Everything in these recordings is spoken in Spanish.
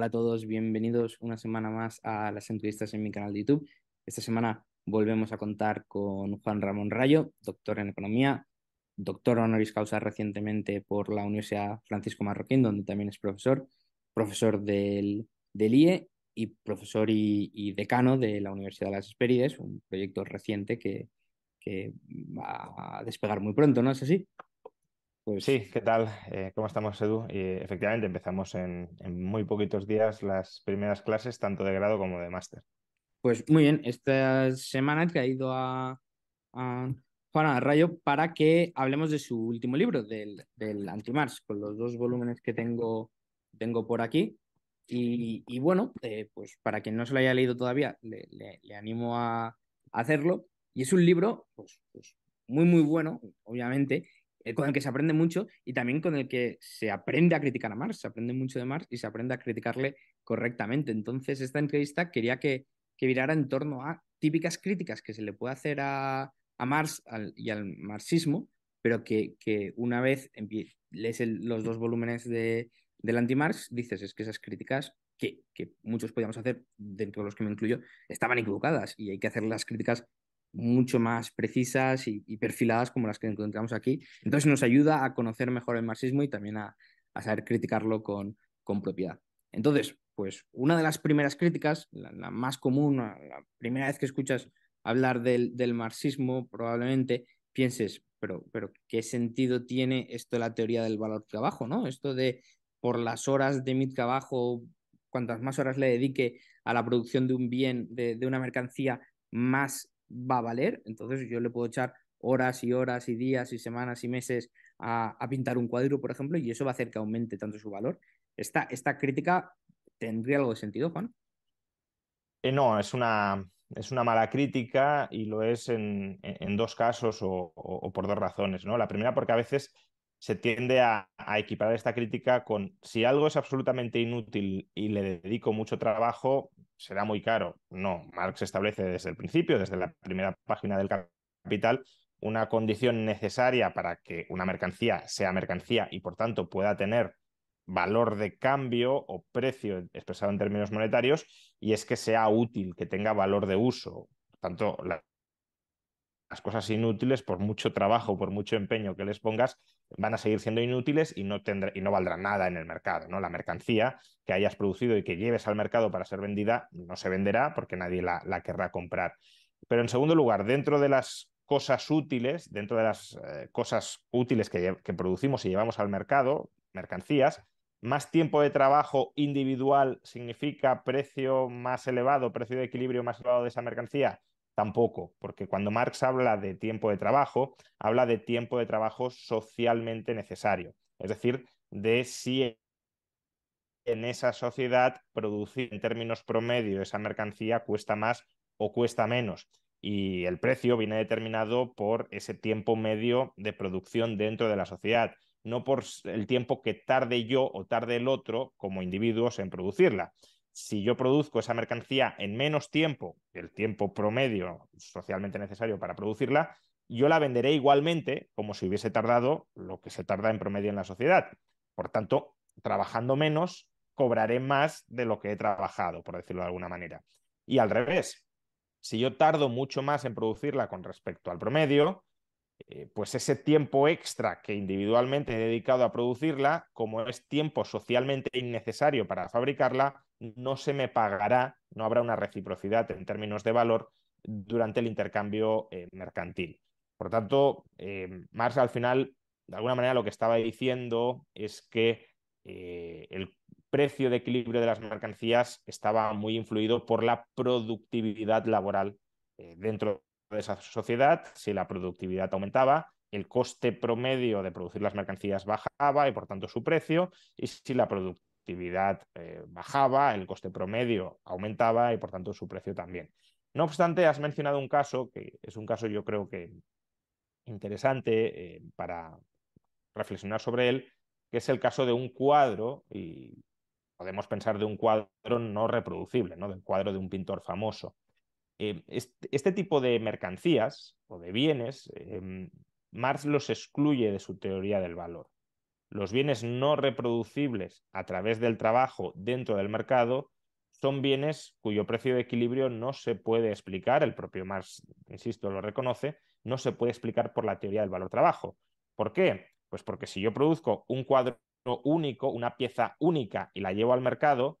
Hola a todos, bienvenidos una semana más a las entrevistas en mi canal de YouTube. Esta semana volvemos a contar con Juan Ramón Rayo, doctor en economía, doctor honoris causa recientemente por la Universidad Francisco Marroquín, donde también es profesor, profesor del, del IE y profesor y, decano de la Universidad de las Hespérides, un proyecto reciente que, que va a despegar muy pronto, ¿no es así? Pues sí, ¿qué tal? Eh, ¿Cómo estamos, Edu? Y efectivamente empezamos en, muy poquitos días las primeras clases, tanto de grado como de máster. Pues muy bien, esta semana he traído a, a Juan Rayo para que hablemos de su último libro, del, del Antimars, con los dos volúmenes que tengo, tengo por aquí. Y, bueno, eh, pues para quien no se lo haya leído todavía, le, le, animo a, hacerlo. Y es un libro pues, pues muy, muy bueno, obviamente, con el que se aprende mucho y también con el que se aprende a criticar a Marx, se aprende mucho de Marx y se aprende a criticarle correctamente. Entonces, esta entrevista quería que, que virara en torno a típicas críticas que se le puede hacer a, a Marx y al marxismo, pero que, que una vez lees los dos volúmenes de, del anti-Marx, dices, es que esas críticas que, que, muchos podíamos hacer, dentro de los que me incluyo, estaban equivocadas y hay que hacer las críticas mucho más precisas y, perfiladas como las que encontramos aquí. Entonces nos ayuda a conocer mejor el marxismo y también a, saber criticarlo con, con, propiedad. Entonces, pues una de las primeras críticas, la, más común, la primera vez que escuchas hablar del, del marxismo, probablemente pienses, pero, pero ¿qué sentido tiene esto de la teoría del valor trabajo? ¿no? Esto de por las horas de mi trabajo, cuantas más horas le dedique a la producción de un bien, de, de una mercancía, más va a valer. Entonces yo le puedo echar horas y horas y días y semanas y meses a, pintar un cuadro, por ejemplo, y eso va a hacer que aumente tanto su valor. Esta, esta crítica tendría algo de sentido, Juan. Eh, no, es una, es una mala crítica y lo es en, en dos casos o, por dos razones. ¿no? La primera porque a veces se tiende a, a, equiparar esta crítica con si algo es absolutamente inútil y le dedico mucho trabajo, será muy caro. No, Marx establece desde el principio, desde la primera página del Capital, una condición necesaria para que una mercancía sea mercancía y por tanto pueda tener valor de cambio o precio expresado en términos monetarios y es que sea útil, que tenga valor de uso. Por tanto, la, las cosas inútiles, por mucho trabajo, por mucho empeño que les pongas, van a seguir siendo inútiles y no, y no valdrán nada en el mercado. ¿no? La mercancía que hayas producido y que lleves al mercado para ser vendida no se venderá porque nadie la, querrá comprar. Pero en segundo lugar, dentro de las cosas útiles, dentro de las eh, cosas útiles que producimos y llevamos al mercado, mercancías, más tiempo de trabajo individual significa precio más elevado, precio de equilibrio más elevado de esa mercancía Tampoco, porque cuando Marx habla de tiempo de trabajo, habla de tiempo de trabajo socialmente necesario, es decir, de si en esa sociedad producir en términos promedio esa mercancía cuesta más o cuesta menos. Y el precio viene determinado por ese tiempo medio de producción dentro de la sociedad, no por el tiempo que tarde yo o tarde el otro como individuos en producirla si yo produzco esa mercancía en menos tiempo el tiempo promedio socialmente necesario para producirla, yo la venderé igualmente como si hubiese tardado lo que se tarda en promedio en la sociedad. Por tanto, trabajando menos, cobraré más de lo que he trabajado, por decirlo de alguna manera. Y al revés, si yo tardo mucho más en producirla con respecto al promedio, eh, pues ese tiempo extra que individualmente he dedicado a producirla, como es tiempo socialmente innecesario para fabricarla, no se me pagará, no habrá una reciprocidad en términos de valor durante el intercambio eh, mercantil. Por tanto, eh, Marx al final, de alguna manera, lo que estaba diciendo es que el precio de equilibrio de las mercancías estaba muy influido por la productividad laboral dentro de esa sociedad, si la productividad aumentaba, el coste promedio de producir las mercancías bajaba y por tanto su precio, y si la productividad eh, bajaba, el coste promedio aumentaba y por tanto su precio también. No obstante, has mencionado un caso que es un caso yo creo que interesante eh, para reflexionar sobre él, que es el caso de un cuadro, y podemos pensar de un cuadro no reproducible, ¿no? del cuadro de un pintor famoso. Eh, este, tipo de mercancías o de bienes, em, Marx los excluye de su teoría del valor. Los bienes no reproducibles a través del trabajo dentro del mercado son bienes cuyo precio de equilibrio no se puede explicar, el propio Marx, insisto, lo reconoce, no se puede explicar por la teoría del valor-trabajo. ¿Por qué? Pues porque si yo produzco un cuadro único, una pieza única y la llevo al mercado,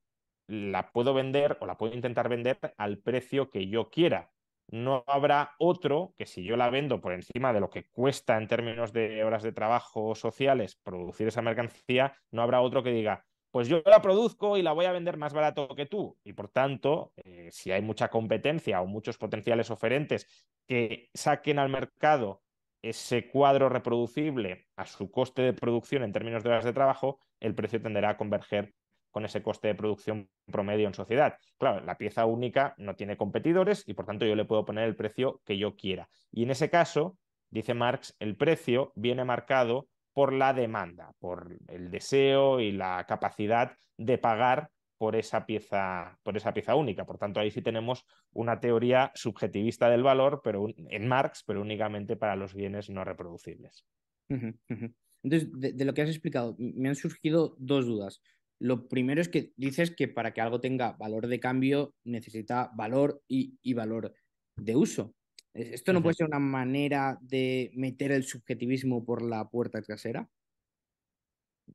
la puedo vender o la puedo intentar vender al precio que yo quiera. No habrá otro que si yo la vendo por encima de lo que cuesta en términos de horas de trabajo sociales producir esa mercancía, no habrá otro que diga, pues yo la produzco y la voy a vender más barato que tú. Y por tanto, eh, si hay mucha competencia o muchos potenciales oferentes que saquen al mercado ese cuadro reproducible a su coste de producción en términos de horas de trabajo, el precio tenderá a converger con ese coste de producción promedio en sociedad. Claro, la pieza única no tiene competidores y por tanto yo le puedo poner el precio que yo quiera. Y en ese caso, dice Marx, el precio viene marcado por la demanda, por el deseo y la capacidad de pagar por esa pieza, por esa pieza única. Por tanto, ahí sí tenemos una teoría subjetivista del valor, pero en Marx, pero únicamente para los bienes no reproducibles. Entonces, de, lo que has explicado, me han surgido dos dudas. Lo primero es que dices que para que algo tenga valor de cambio necesita valor y, valor de uso. ¿Esto no puede ser una manera de meter el subjetivismo por la puerta trasera?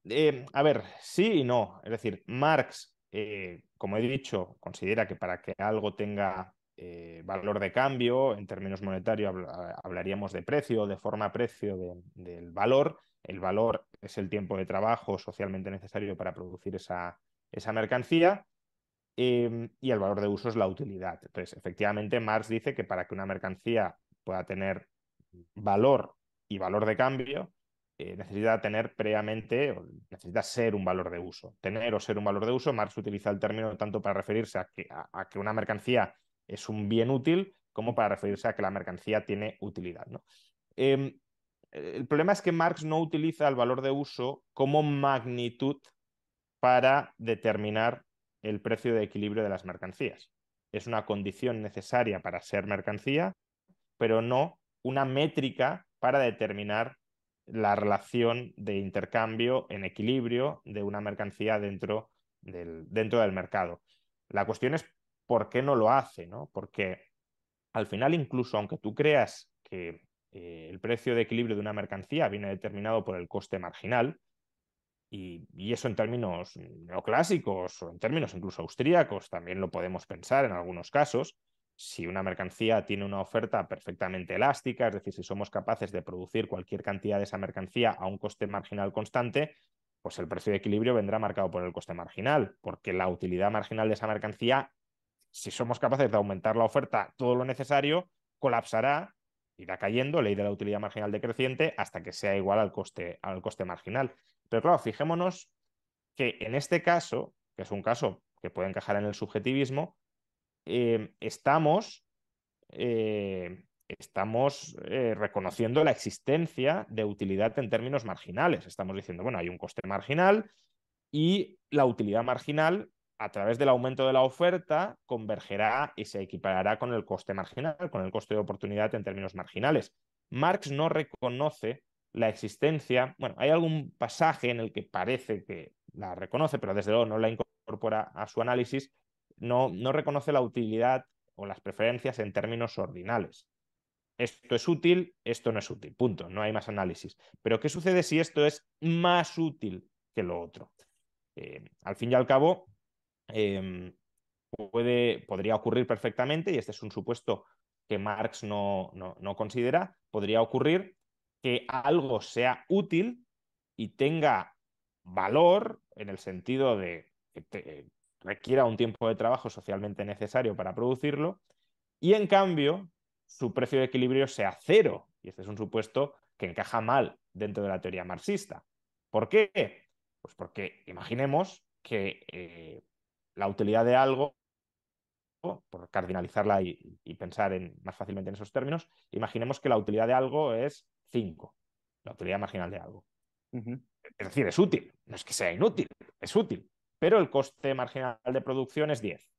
Eh, a ver, sí y no. Es decir, Marx, eh, como he dicho, considera que para que algo tenga eh, valor de cambio, en términos monetarios hablaríamos de precio, de forma precio del valor, el valor es el tiempo de trabajo socialmente necesario para producir esa, esa mercancía em, y el valor de uso es la utilidad. Entonces, efectivamente, Marx dice que para que una mercancía pueda tener valor y valor de cambio, eh, necesita tener previamente, necesita ser un valor de uso. Tener o ser un valor de uso, Marx utiliza el término tanto para referirse a que, una mercancía es un bien útil como para referirse a que la mercancía tiene utilidad. Em, el problema es que Marx no utiliza el valor de uso como magnitud para determinar el precio de equilibrio de las mercancías. Es una condición necesaria para ser mercancía, pero no una métrica para determinar la relación de intercambio en equilibrio de una mercancía dentro del, dentro del mercado. La cuestión es por qué no lo hace, ¿no? Porque al final, incluso aunque tú creas que eh, el precio de equilibrio de una mercancía viene determinado por el coste marginal, y, eso en términos neoclásicos o en términos incluso austríacos también lo podemos pensar en algunos casos. Si una mercancía tiene una oferta perfectamente elástica, es decir, si somos capaces de producir cualquier cantidad de esa mercancía a un coste marginal constante, pues el precio de equilibrio vendrá marcado por el coste marginal, porque la utilidad marginal de esa mercancía, si somos capaces de aumentar la oferta todo lo necesario, colapsará irá cayendo, ley de la utilidad marginal decreciente, hasta que sea igual al coste, al coste marginal. Pero claro, fijémonos que en este caso, que es un caso que puede encajar en el subjetivismo, eh, estamos, eh, estamos eh, reconociendo la existencia de utilidad en términos marginales. Estamos diciendo, bueno, hay un coste marginal y la utilidad marginal a través del aumento de la oferta convergerá y se equiparará con el coste marginal, con el coste de oportunidad en términos marginales. Marx no reconoce la existencia, bueno, hay algún pasaje en el que parece que la reconoce, pero desde luego no la incorpora a su análisis, no, no reconoce la utilidad o las preferencias en términos ordinales. esto es útil, esto no es útil, punto, no hay más análisis. Pero ¿qué sucede si esto es más útil que lo otro? Eh, al fin y al cabo, em, puede, podría ocurrir perfectamente, y este es un supuesto que Marx no, no, considera, podría ocurrir que algo sea útil y tenga valor en el sentido de que requiera un tiempo de trabajo socialmente necesario para producirlo, y en cambio su precio de equilibrio sea cero. Y este es un supuesto que encaja mal dentro de la teoría marxista. ¿Por qué? Pues porque imaginemos que eh, la utilidad de algo por cardinalizarla y, pensar en, más fácilmente en esos términos, imaginemos que la utilidad de algo es 5, la utilidad marginal de algo. Es decir, es útil, no es que sea inútil, es útil, pero el coste marginal de producción es 10.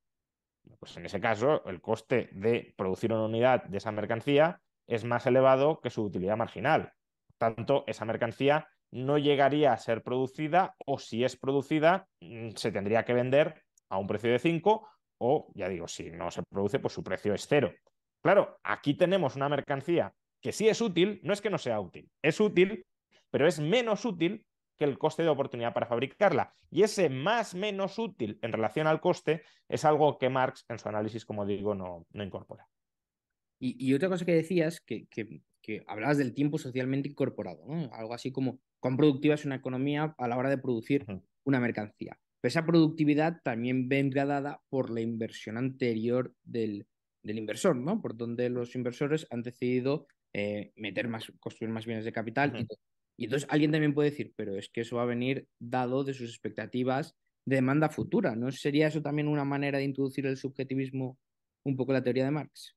Pues en ese caso, el coste de producir una unidad de esa mercancía es más elevado que su utilidad marginal. Por tanto, esa mercancía no llegaría a ser producida o si es producida, mm, se tendría que vender a un precio de 5 o, ya digo, si no se produce, pues su precio es cero. Claro, aquí tenemos una mercancía que sí es útil, no es que no sea útil, es útil, pero es menos útil que el coste de oportunidad para fabricarla. Y ese más menos útil en relación al coste es algo que Marx en su análisis, como digo, no, no incorpora. Y, otra cosa que decías, que, que, hablabas del tiempo socialmente incorporado, ¿no? algo así como cuán productiva es una economía a la hora de producir una mercancía esa productividad también vendrá dada por la inversión anterior del, inversor, ¿no? Por donde los inversores han decidido eh, meter más, construir más bienes de capital. y, entonces alguien también puede decir, pero es que eso va a venir dado de sus expectativas de demanda futura. ¿No sería eso también una manera de introducir el subjetivismo un poco en la teoría de Marx?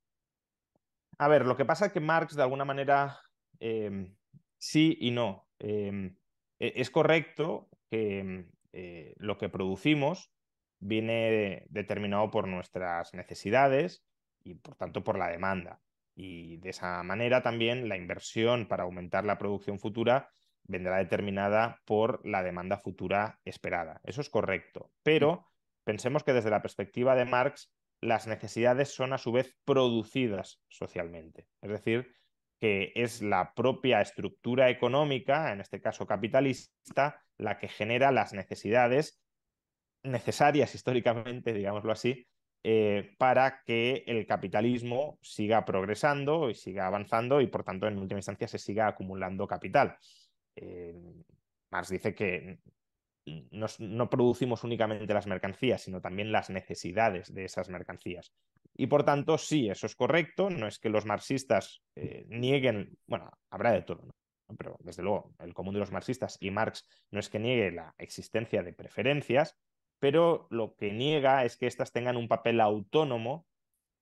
A ver, lo que pasa es que Marx de alguna manera em, sí y no. Em, e, es correcto que em, eh, lo que producimos viene determinado por nuestras necesidades y por tanto por la demanda. Y de esa manera también la inversión para aumentar la producción futura vendrá determinada por la demanda futura esperada. Eso es correcto. Pero pensemos que desde la perspectiva de Marx, las necesidades son a su vez producidas socialmente. Es decir, que es la propia estructura económica, en este caso capitalista, la que genera las necesidades necesarias históricamente, digámoslo así, eh, para que el capitalismo siga progresando y siga avanzando y, por tanto, en última instancia se siga acumulando capital. Eh, Marx dice que no producimos únicamente las mercancías, sino también las necesidades de esas mercancías. Y por tanto, sí, eso es correcto. No es que los marxistas eh, nieguen, bueno, habrá de todo, pero desde luego el común de los marxistas y Marx no es que niegue la existencia de preferencias, pero lo que niega es que éstas tengan un papel autónomo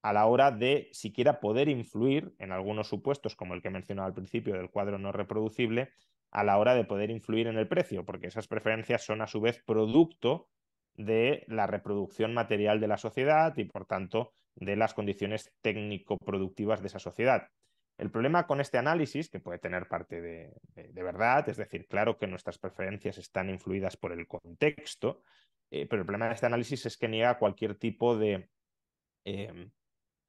a la hora de siquiera poder influir en algunos supuestos, como el que he mencionado al principio del cuadro no reproducible, a la hora de poder influir en el precio, porque esas preferencias son a su vez producto de la reproducción material de la sociedad y por tanto de las condiciones técnico-productivas de esa sociedad. El problema con este análisis, que puede tener parte de, verdad, es decir, claro que nuestras preferencias están influidas por el contexto, eh, pero el problema de este análisis es que niega cualquier tipo de, em,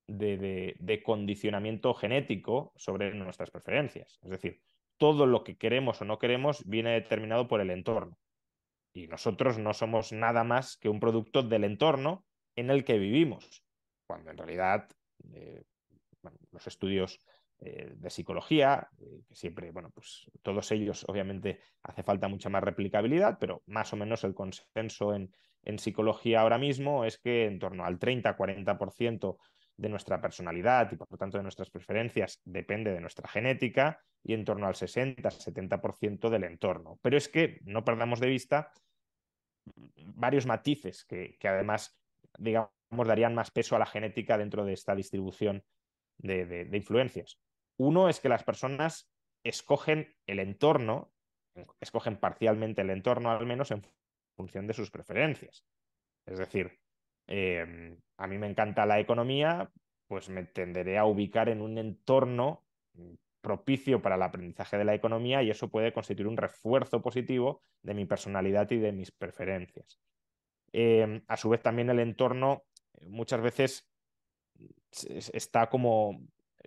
de, condicionamiento genético sobre nuestras preferencias. Es decir, todo lo que queremos o no queremos viene determinado por el entorno. Y nosotros no somos nada más que un producto del entorno en el que vivimos, cuando en realidad eh, los estudios eh, de psicología, eh, que siempre, bueno, pues todos ellos obviamente hace falta mucha más replicabilidad, pero más o menos el consenso en, en psicología ahora mismo es que en torno al 30-40% de nuestra personalidad y por lo tanto de nuestras preferencias depende de nuestra genética y en torno al 60-70% del entorno. Pero es que no perdamos de vista varios matices que, que además, digamos, darían más peso a la genética dentro de esta distribución de, influencias. Uno es que las personas escogen el entorno, escogen parcialmente el entorno al menos en función de sus preferencias. Es decir, em, a mí me encanta la economía, pues me tenderé a ubicar en un entorno propicio para el aprendizaje de la economía y eso puede constituir un refuerzo positivo de mi personalidad y de mis preferencias. Em, a su vez, también el entorno muchas veces está como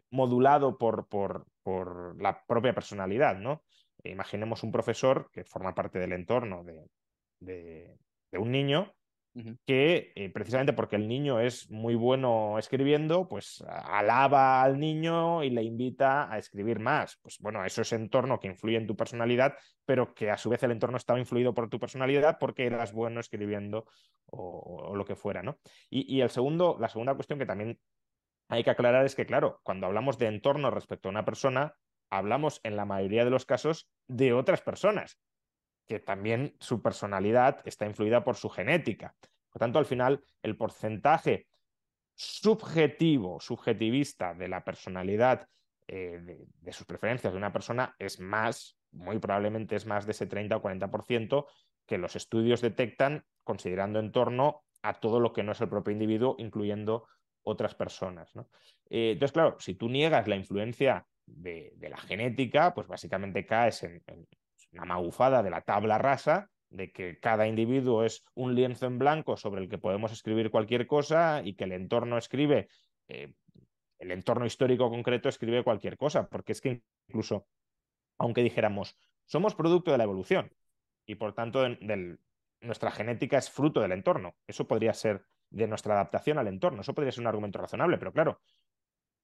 modulado por, por, por la propia personalidad, ¿no? Imaginemos un profesor que forma parte del entorno de, de un niño que eh, precisamente porque el niño es muy bueno escribiendo, pues alaba al niño y le invita a escribir más. Pues bueno, eso es entorno que influye en tu personalidad, pero que a su vez el entorno estaba influido por tu personalidad porque eras bueno escribiendo o, lo que fuera, ¿no? Y, y, el segundo, la segunda cuestión que también hay que aclarar es que, claro, cuando hablamos de entorno respecto a una persona, hablamos en la mayoría de los casos de otras personas que también su personalidad está influida por su genética. Por tanto, al final, el porcentaje subjetivo, subjetivista de la personalidad, eh, de, sus preferencias de una persona es más, muy probablemente es más de ese 30 o 40% que los estudios detectan considerando en torno a todo lo que no es el propio individuo, incluyendo otras personas. Eh, entonces, claro, si tú niegas la influencia de, la genética, pues básicamente caes en, una magufada de la tabla rasa, de que cada individuo es un lienzo en blanco sobre el que podemos escribir cualquier cosa y que el entorno escribe, eh, el entorno histórico concreto escribe cualquier cosa, porque es que incluso, aunque dijéramos, somos producto de la evolución y por tanto nuestra genética es fruto del entorno, eso podría ser de nuestra adaptación al entorno, eso podría ser un argumento razonable, pero claro,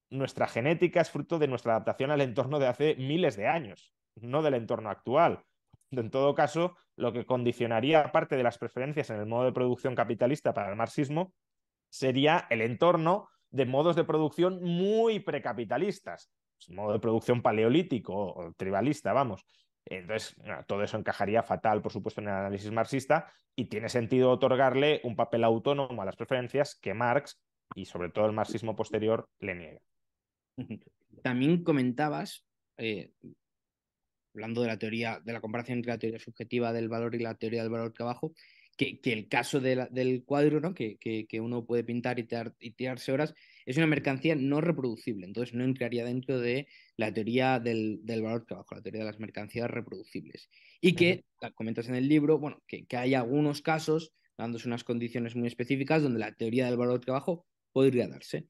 nuestra genética es fruto de nuestra adaptación al entorno de hace miles de años no del entorno actual. En todo caso, lo que condicionaría parte de las preferencias en el modo de producción capitalista para el marxismo sería el entorno de modos de producción muy precapitalistas, pues, modo de producción paleolítico o tribalista, vamos. Entonces, todo eso encajaría fatal, por supuesto, en el análisis marxista y tiene sentido otorgarle un papel autónomo a las preferencias que Marx y sobre todo el marxismo posterior le niega. También comentabas, eh, hablando de la teoría, de la comparación entre la teoría subjetiva del valor y la teoría del valor trabajo, que, que el caso del cuadro, ¿no? Que, que, uno puede pintar y, y, tirarse horas, es una mercancía no reproducible, entonces no entraría dentro de la teoría del, del valor trabajo, la teoría de las mercancías reproducibles. Y que, comentas en el libro, bueno, que, que hay algunos casos, dándose unas condiciones muy específicas, donde la teoría del valor trabajo podría darse,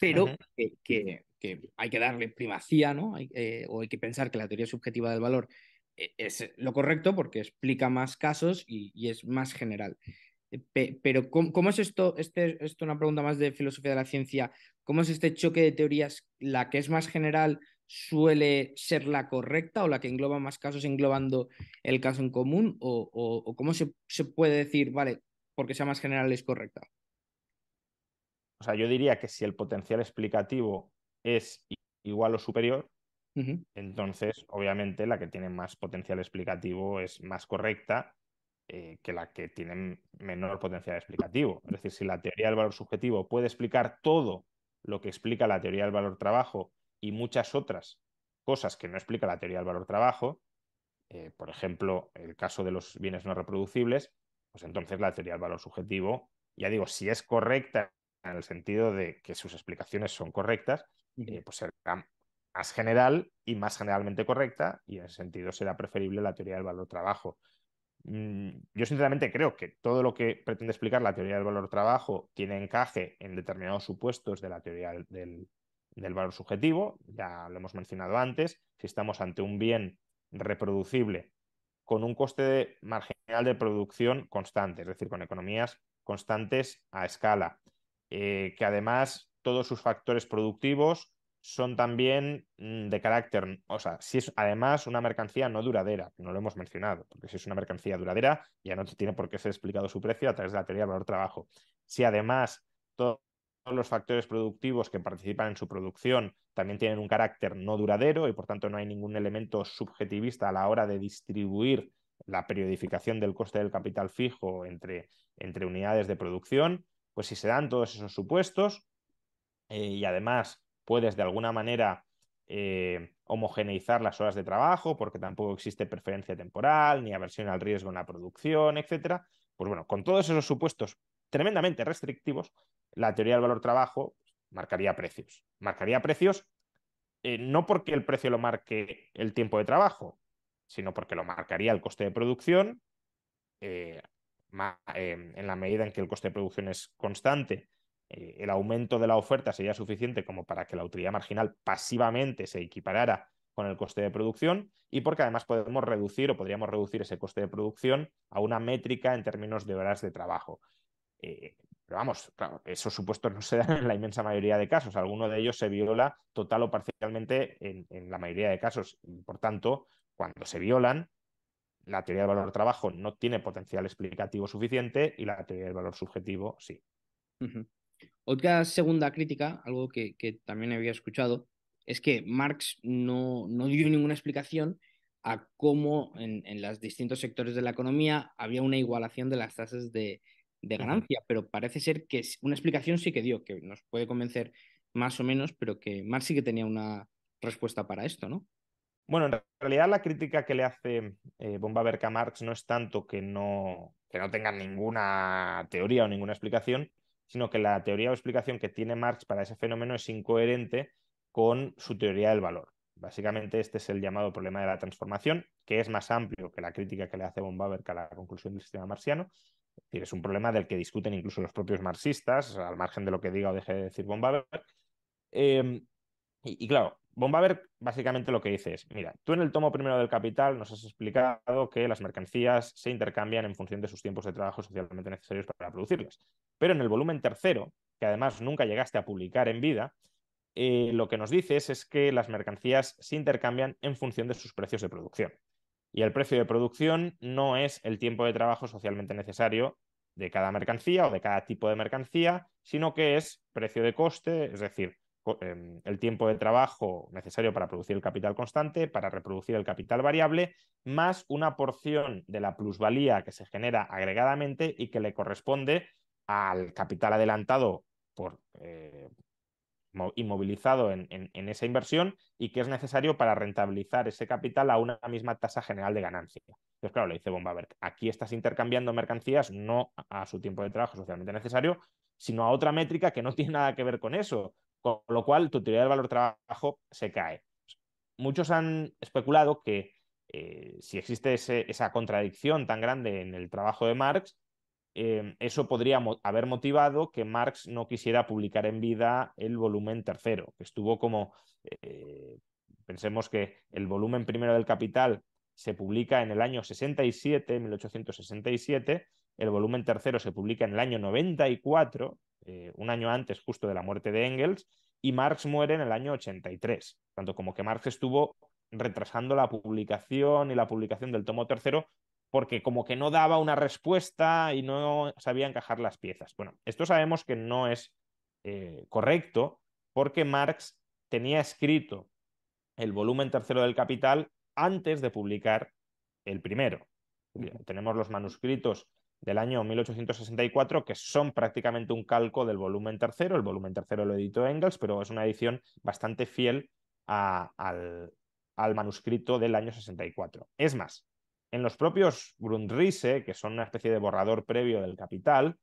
pero que, que hay que darle primacía, ¿no? Eh, o hay que pensar que la teoría subjetiva del valor eh, es lo correcto porque explica más casos y, es más general. Eh, pero ¿cómo, es esto? Este, esto es una pregunta más de filosofía de la ciencia. ¿Cómo es este choque de teorías? ¿La que es más general suele ser la correcta o la que engloba más casos englobando el caso en común? ¿O, cómo se, se puede decir, vale, porque sea más general es correcta? O sea, yo diría que si el potencial explicativo es igual o superior, entonces obviamente la que tiene más potencial explicativo es más correcta eh, que la que tiene menor potencial explicativo. Es decir, si la teoría del valor subjetivo puede explicar todo lo que explica la teoría del valor trabajo y muchas otras cosas que no explica la teoría del valor trabajo, eh, por ejemplo, el caso de los bienes no reproducibles, pues entonces la teoría del valor subjetivo, ya digo, si es correcta en el sentido de que sus explicaciones son correctas, eh, pues será más general y más generalmente correcta, y en ese sentido será preferible la teoría del valor trabajo. Mm, yo sinceramente creo que todo lo que pretende explicar la teoría del valor trabajo tiene encaje en determinados supuestos de la teoría del, del valor subjetivo, ya lo hemos mencionado antes, si estamos ante un bien reproducible con un coste marginal de producción constante, es decir, con economías constantes a escala, eh, que además todos sus factores productivos son también mm, de carácter, o sea, si es además una mercancía no duradera, no lo hemos mencionado, porque si es una mercancía duradera, ya no tiene por qué ser explicado su precio a través de la teoría del valor trabajo. Si además todos los factores productivos que participan en su producción también tienen un carácter no duradero y por tanto no hay ningún elemento subjetivista a la hora de distribuir la periodificación del coste del capital fijo entre, entre unidades de producción, pues si se dan todos esos supuestos, eh, y además puedes de alguna manera eh, homogeneizar las horas de trabajo porque tampoco existe preferencia temporal ni aversión al riesgo en la producción, etcétera. Pues bueno, con todos esos supuestos tremendamente restrictivos, la teoría del valor trabajo marcaría precios. Marcaría precios eh, no porque el precio lo marque el tiempo de trabajo, sino porque lo marcaría el coste de producción. En la medida en que el coste de producción es constante, eh, el aumento de la oferta sería suficiente como para que la utilidad marginal pasivamente se equiparara con el coste de producción y porque además podemos reducir o podríamos reducir ese coste de producción a una métrica en términos de horas de trabajo. Eh, pero vamos, esos supuestos no se dan en la inmensa mayoría de casos. Alguno de ellos se viola total o parcialmente en, en la mayoría de casos. Y por tanto, cuando se violan, la teoría del valor trabajo no tiene potencial explicativo suficiente y la teoría del valor subjetivo sí. Otra segunda crítica, algo que, también había escuchado, es que Marx no, no dio ninguna explicación a cómo en, los distintos sectores de la economía había una igualación de las tasas de, ganancia, pero parece ser que una explicación sí que dio, que nos puede convencer más o menos, pero que Marx sí que tenía una respuesta para esto, ¿no? Bueno, en realidad la crítica que le hace eh, Bomba a Marx no es tanto que no, que no tengan ninguna teoría o ninguna explicación, sino que la teoría o explicación que tiene Marx para ese fenómeno es incoherente con su teoría del valor. Básicamente este es el llamado problema de la transformación, que es más amplio que la crítica que le hace von a la conclusión del sistema marxiano. Es decir, es un problema del que discuten incluso los propios marxistas, al margen de lo que diga o deje de decir von em, y, claro, Von básicamente lo que dice es, mira, tú en el tomo primero del Capital nos has explicado que las mercancías se intercambian en función de sus tiempos de trabajo socialmente necesarios para producirlas. Pero en el volumen tercero, que además nunca llegaste a publicar en vida, eh, lo que nos dices es que las mercancías se intercambian en función de sus precios de producción. Y el precio de producción no es el tiempo de trabajo socialmente necesario de cada mercancía o de cada tipo de mercancía, sino que es precio de coste, es decir, el tiempo de trabajo necesario para producir el capital constante, para reproducir el capital variable, más una porción de la plusvalía que se genera agregadamente y que le corresponde al capital adelantado por, eh, inmovilizado en, esa inversión y que es necesario para rentabilizar ese capital a una misma tasa general de ganancia. Entonces, claro, le dice Bombaberg, aquí estás intercambiando mercancías no a su tiempo de trabajo socialmente necesario, sino a otra métrica que no tiene nada que ver con eso. Con lo cual, tu teoría del valor trabajo se cae. Muchos han especulado que eh, si existe esa contradicción tan grande en el trabajo de Marx, eh, eso podría haber motivado que Marx no quisiera publicar en vida el volumen tercero, que estuvo como, eh, pensemos que el volumen primero del Capital se publica en el año 67, 1867, el volumen tercero se publica en el año 94, eh, un año antes justo de la muerte de Engels, y Marx muere en el año 83. Tanto como que Marx estuvo retrasando la publicación y la publicación del tomo tercero porque como que no daba una respuesta y no sabía encajar las piezas. Bueno, esto sabemos que no es eh, correcto porque Marx tenía escrito el volumen tercero del Capital antes de publicar el primero. Tenemos los manuscritos del año 1864, que son prácticamente un calco del volumen tercero. El volumen tercero lo editó Engels, pero es una edición bastante fiel al, manuscrito del año 64. Es más, en los propios Grundrisse, que son una especie de borrador previo del Capital,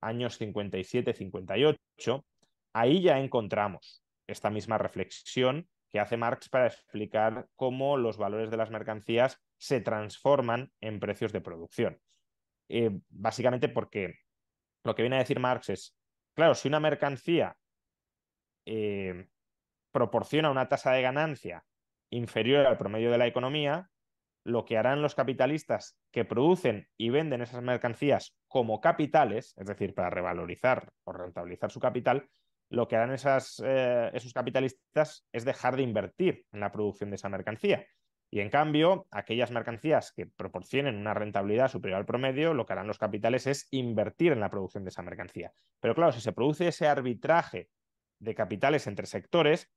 años 57-58, ahí ya encontramos esta misma reflexión que hace Marx para explicar cómo los valores de las mercancías se transforman en precios de producción. Eh, básicamente porque lo que viene a decir Marx es, claro, si una mercancía eh, proporciona una tasa de ganancia inferior al promedio de la economía, lo que harán los capitalistas que producen y venden esas mercancías como capitales, es decir, para revalorizar o rentabilizar su capital, lo que harán eh, esos capitalistas es dejar de invertir en la producción de esa mercancía y en cambio, aquellas mercancías que proporcionen una rentabilidad superior al promedio, lo que harán los capitales es invertir en la producción de esa mercancía. Pero claro, si se produce ese arbitraje de capitales entre sectores,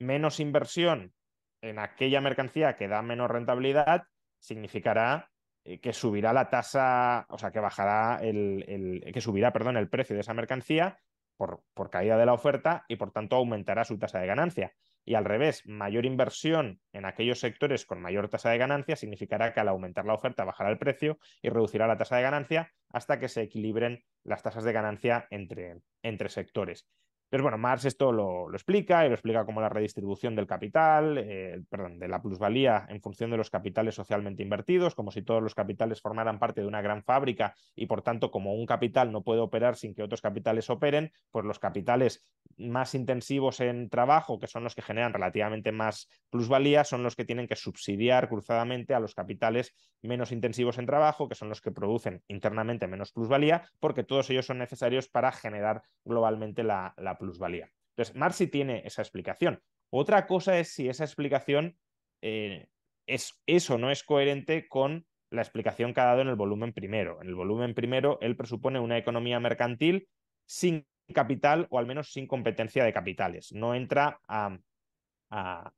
menos inversión en aquella mercancía que da menos rentabilidad significará eh, que subirá la tasa, o sea, que bajará el, que subirá, perdón, el precio de esa mercancía por, por caída de la oferta y por tanto aumentará su tasa de ganancia. Y al revés, mayor inversión en aquellos sectores con mayor tasa de ganancia significará que al aumentar la oferta bajará el precio y reducirá la tasa de ganancia hasta que se equilibren las tasas de ganancia entre, entre sectores. Entonces, bueno, Marx esto lo, explica y lo explica como la redistribución del capital, eh, perdón, de la plusvalía en función de los capitales socialmente invertidos, como si todos los capitales formaran parte de una gran fábrica y por tanto como un capital no puede operar sin que otros capitales operen, pues los capitales más intensivos en trabajo, que son los que generan relativamente más plusvalía, son los que tienen que subsidiar cruzadamente a los capitales menos intensivos en trabajo, que son los que producen internamente menos plusvalía, porque todos ellos son necesarios para generar globalmente la, la plusvalía. Entonces, Marx sí tiene esa explicación. Otra cosa es si esa explicación eh, es, eso no es coherente con la explicación que ha dado en el volumen primero. En el volumen primero, él presupone una economía mercantil sin capital o al menos sin competencia de capitales. No entra a,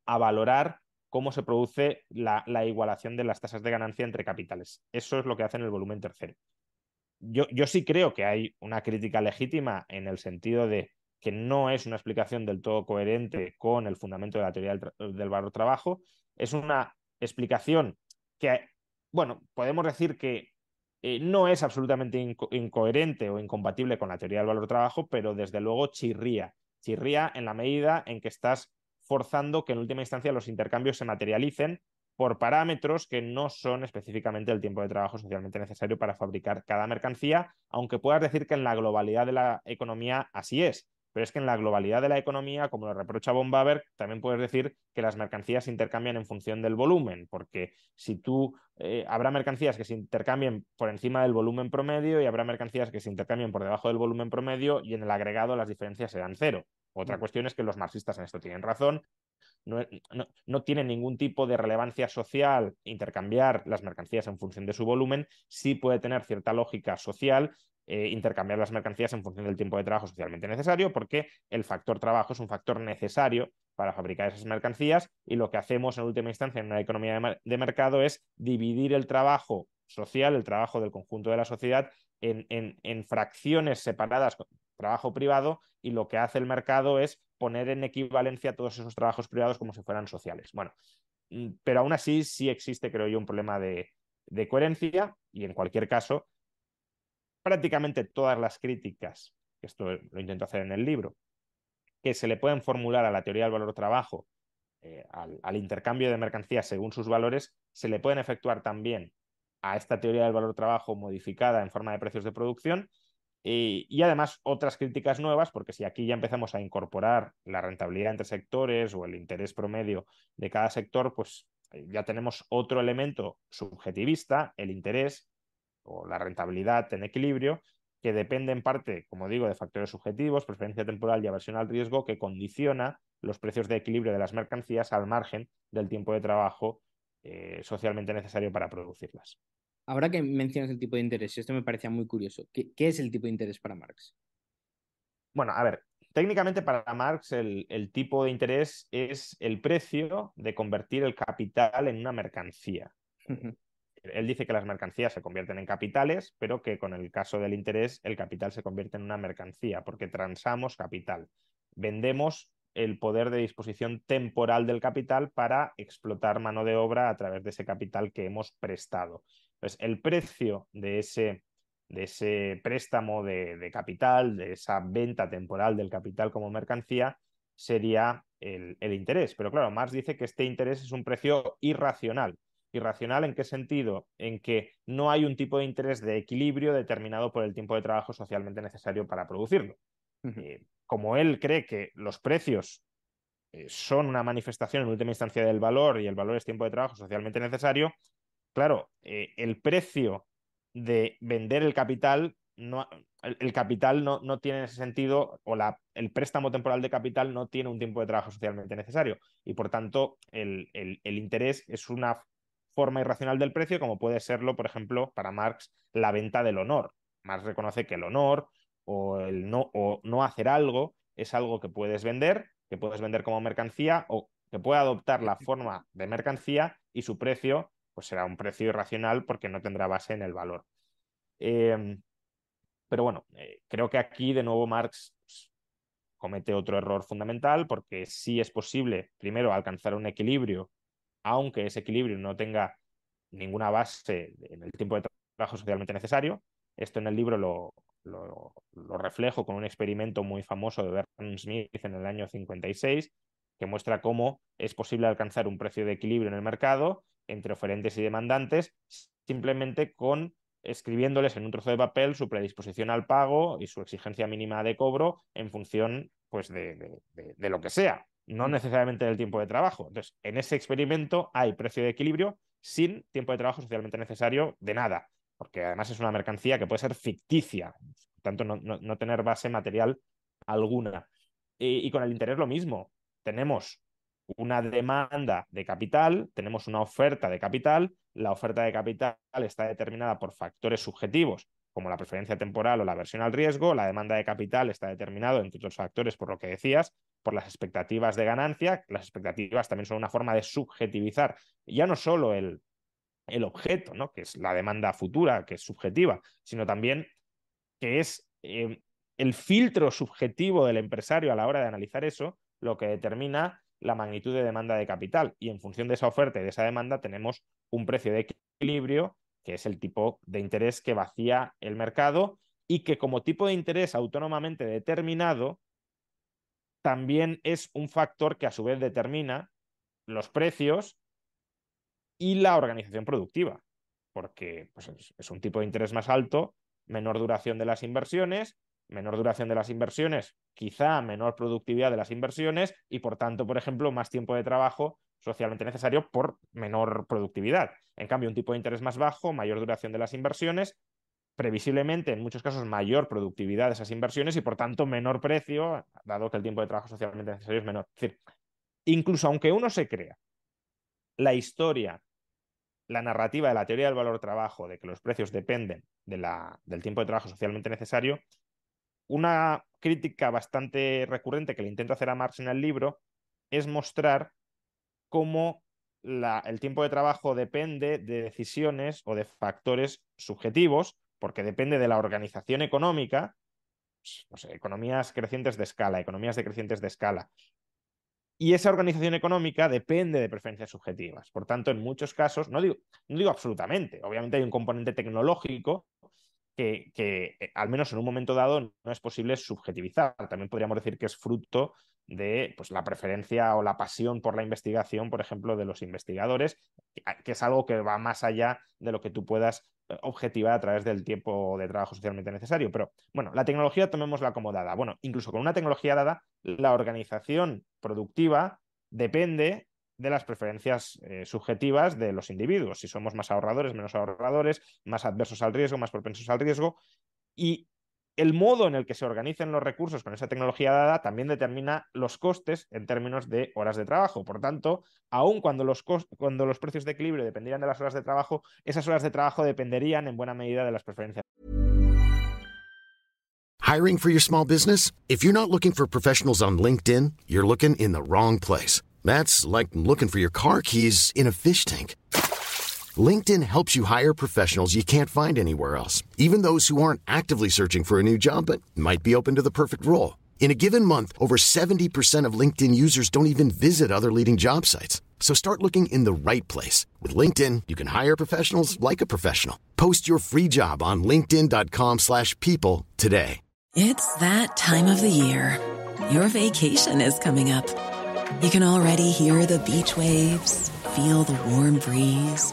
valorar cómo se produce la, la, igualación de las tasas de ganancia entre capitales. Eso es lo que hace en el volumen tercero. Yo, yo sí creo que hay una crítica legítima en el sentido de que no es una explicación del todo coherente con el fundamento de la teoría del, valor trabajo. Es una explicación que, bueno, podemos decir que eh, no es absolutamente incoherente o incompatible con la teoría del valor trabajo, pero desde luego chirría. Chirría en la medida en que estás forzando que en última instancia los intercambios se materialicen por parámetros que no son específicamente el tiempo de trabajo socialmente necesario para fabricar cada mercancía, aunque puedas decir que en la globalidad de la economía así es. Pero es que en la globalidad de la economía, como lo reprocha von Baber, también puedes decir que las mercancías se intercambian en función del volumen, porque si tú eh, habrá mercancías que se intercambien por encima del volumen promedio y habrá mercancías que se intercambien por debajo del volumen promedio y en el agregado las diferencias serán cero. Otra mm. cuestión es que los marxistas en esto tienen razón. No, no, no, tiene ningún tipo de relevancia social intercambiar las mercancías en función de su volumen, sí puede tener cierta lógica social eh, intercambiar las mercancías en función del tiempo de trabajo socialmente necesario, porque el factor trabajo es un factor necesario para fabricar esas mercancías y lo que hacemos en última instancia en una economía de, mercado es dividir el trabajo social, el trabajo del conjunto de la sociedad, en, en, fracciones separadas, trabajo privado, y lo que hace el mercado es poner en equivalencia todos esos trabajos privados como si fueran sociales. Bueno, mm, pero aún así sí existe, creo yo, un problema de, de coherencia y en cualquier caso prácticamente todas las críticas, esto lo intento hacer en el libro, que se le pueden formular a la teoría del valor trabajo, eh, al, intercambio de mercancías según sus valores, se le pueden efectuar también a esta teoría del valor trabajo modificada en forma de precios de producción y, y, además otras críticas nuevas, porque si aquí ya empezamos a incorporar la rentabilidad entre sectores o el interés promedio de cada sector, pues eh, ya tenemos otro elemento subjetivista, el interés, o la rentabilidad en equilibrio, que depende en parte, como digo, de factores subjetivos, preferencia temporal y aversión al riesgo, que condiciona los precios de equilibrio de las mercancías al margen del tiempo de trabajo eh, socialmente necesario para producirlas. Ahora que mencionas el tipo de interés, esto me parecía muy curioso. ¿Qué, es el tipo de interés para Marx? Bueno, a ver, técnicamente para Marx el, el, tipo de interés es el precio de convertir el capital en una mercancía. Él dice que las mercancías se convierten en capitales, pero que con el caso del interés el capital se convierte en una mercancía, porque transamos capital. Vendemos el poder de disposición temporal del capital para explotar mano de obra a través de ese capital que hemos prestado. Entonces, el precio de ese, préstamo de, de capital, de esa venta temporal del capital como mercancía, sería el, el interés. Pero claro, Marx dice que este interés es un precio irracional ¿Irracional en qué sentido? En que no hay un tipo de interés de equilibrio determinado por el tiempo de trabajo socialmente necesario para producirlo. Eh, como él cree que los precios eh, son una manifestación en última instancia del valor y el valor es tiempo de trabajo socialmente necesario, claro, eh, el precio de vender el capital, no, el, capital no, no, tiene ese sentido, o la, el préstamo temporal de capital no tiene un tiempo de trabajo socialmente necesario. Y por tanto, el, el, el interés es una forma irracional del precio, como puede serlo, por ejemplo, para Marx, la venta del honor. Marx reconoce que el honor o el no, o no hacer algo es algo que puedes vender, que puedes vender como mercancía o que puede adoptar la forma de mercancía y su precio pues será un precio irracional porque no tendrá base en el valor. Em, pero bueno, eh, creo que aquí de nuevo Marx pues, comete otro error fundamental porque sí es posible, primero, alcanzar un equilibrio aunque ese equilibrio no tenga ninguna base en el tiempo de trabajo socialmente necesario. Esto en el libro lo, reflejo con un experimento muy famoso de Smith en el año 56, que muestra cómo es posible alcanzar un precio de equilibrio en el mercado entre oferentes y demandantes simplemente con escribiéndoles en un trozo de papel su predisposición al pago y su exigencia mínima de cobro en función pues, de, lo que sea, no necesariamente del tiempo de trabajo. Entonces, en ese experimento hay precio de equilibrio sin tiempo de trabajo socialmente necesario de nada, porque además es una mercancía que puede ser ficticia, tanto, no, no, tener base material alguna. y con el interés lo mismo. Tenemos una demanda de capital, tenemos una oferta de capital, la oferta de capital está determinada por factores subjetivos como la preferencia temporal o la aversión al riesgo, la demanda de capital está determinado, entre otros factores, por lo que decías, por las expectativas de ganancia. Las expectativas también son una forma de subjetivizar ya no solo el, el objeto, ¿no? que es la demanda futura, que es subjetiva, sino también que es eh, el filtro subjetivo del empresario a la hora de analizar eso, lo que determina la magnitud de demanda de capital y en función de esa oferta y de esa demanda tenemos un precio de equilibrio que es el tipo de interés que vacía el mercado y que como tipo de interés autónomamente determinado también es un factor que a su vez determina los precios y la organización productiva, porque pues, es un tipo de interés más alto, menor duración de las inversiones menor duración de las inversiones, quizá menor productividad de las inversiones y, por tanto, por ejemplo, más tiempo de trabajo socialmente necesario por menor productividad. En cambio, un tipo de interés más bajo, mayor duración de las inversiones, previsiblemente, en muchos casos, mayor productividad de esas inversiones y, por tanto, menor precio, dado que el tiempo de trabajo socialmente necesario es menor. Es decir, incluso aunque uno se crea la historia, la narrativa de la teoría del valor trabajo, de que los precios dependen de la, del tiempo de trabajo socialmente necesario, una crítica bastante recurrente que le intento hacer a Marx en el libro es mostrar cómo el tiempo de trabajo depende de decisiones o de factores subjetivos, porque depende de la organización económica, pues, economías crecientes de escala, economías decrecientes de escala. Y esa organización económica depende de preferencias subjetivas. Por tanto, en muchos casos, no digo, no digo absolutamente, obviamente hay un componente tecnológico que, eh, al menos en un momento dado no es posible subjetivizar. También podríamos decir que es fruto de pues, la preferencia o la pasión por la investigación, por ejemplo, de los investigadores, que es algo que va más allá de lo que tú puedas eh, objetivar a través del tiempo de trabajo socialmente necesario. Pero bueno, la tecnología tomémosla como dada. Bueno, incluso con una tecnología dada, la organización productiva depende de las preferencias eh, subjetivas de los individuos, si somos más ahorradores, menos ahorradores, más adversos al riesgo, más propensos al riesgo. Y el modo en el que se organicen los recursos con esa tecnología dada también determina los costes en términos de horas de trabajo. Por tanto, aun cuando los, cuando los precios de equilibrio dependieran de las horas de trabajo, esas horas de trabajo dependerían en buena medida de las preferencias. Hiring for your small business? If you're not looking for professionals on LinkedIn, you're looking in the wrong place. That's like looking for your car keys in a fish tank. LinkedIn helps you hire professionals you can't find anywhere else, even those who aren't actively searching for a new job but might be open to the perfect role. In a given month, over 70% of LinkedIn users don't even visit other leading job sites. So start looking in the right place. With LinkedIn, you can hire professionals like a professional. Post your free job on linkedin.com slash people today. It's that time of the year. Your vacation is coming up. You can already hear the beach waves, feel the warm breeze,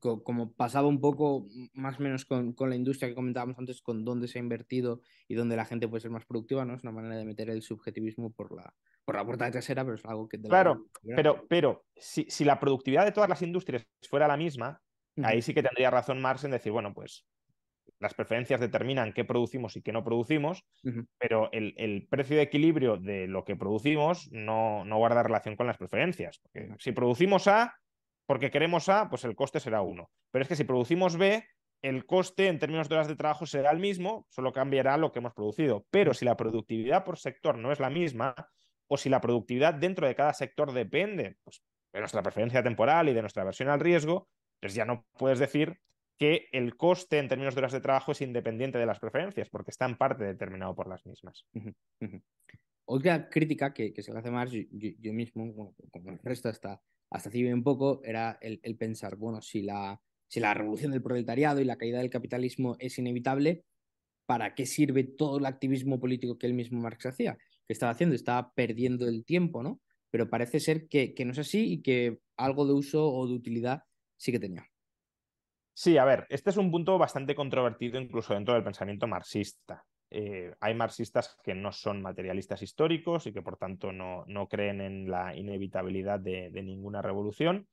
Como pasaba un poco más o menos con, con, la industria que comentábamos antes, con dónde se ha invertido y dónde la gente puede ser más productiva, ¿no? Es una manera de meter el subjetivismo por la, por la puerta de trasera, pero es algo que... Claro, pero, pero si, si, la productividad de todas las industrias fuera la misma, ahí sí que tendría razón Marx en decir, bueno, pues las preferencias determinan qué producimos y qué no producimos, pero el, el, precio de equilibrio de lo que producimos no, no guarda relación con las preferencias. Porque si producimos A, porque queremos A, pues el coste será 1. Pero es que si producimos B, el coste en términos de horas de trabajo será el mismo, solo cambiará lo que hemos producido. Pero si la productividad por sector no es la misma, o si la productividad dentro de cada sector depende pues, de nuestra preferencia temporal y de nuestra versión al riesgo, pues ya no puedes decir que el coste en términos de horas de trabajo es independiente de las preferencias, porque está en parte determinado por las mismas. Otra crítica que, se le hace más, yo, mismo, como el resto hasta, hasta hace un poco, era el, pensar, bueno, si la, si la revolución del proletariado y la caída del capitalismo es inevitable, ¿para qué sirve todo el activismo político que el mismo Marx hacía? Que estaba haciendo, estaba perdiendo el tiempo, ¿no? Pero parece ser que, que no es así y que algo de uso o de utilidad sí que tenía. Sí, a ver, este es un punto bastante controvertido incluso dentro del pensamiento marxista. Eh, hay marxistas que no son materialistas históricos y que por tanto no, creen en la inevitabilidad de, ninguna revolución.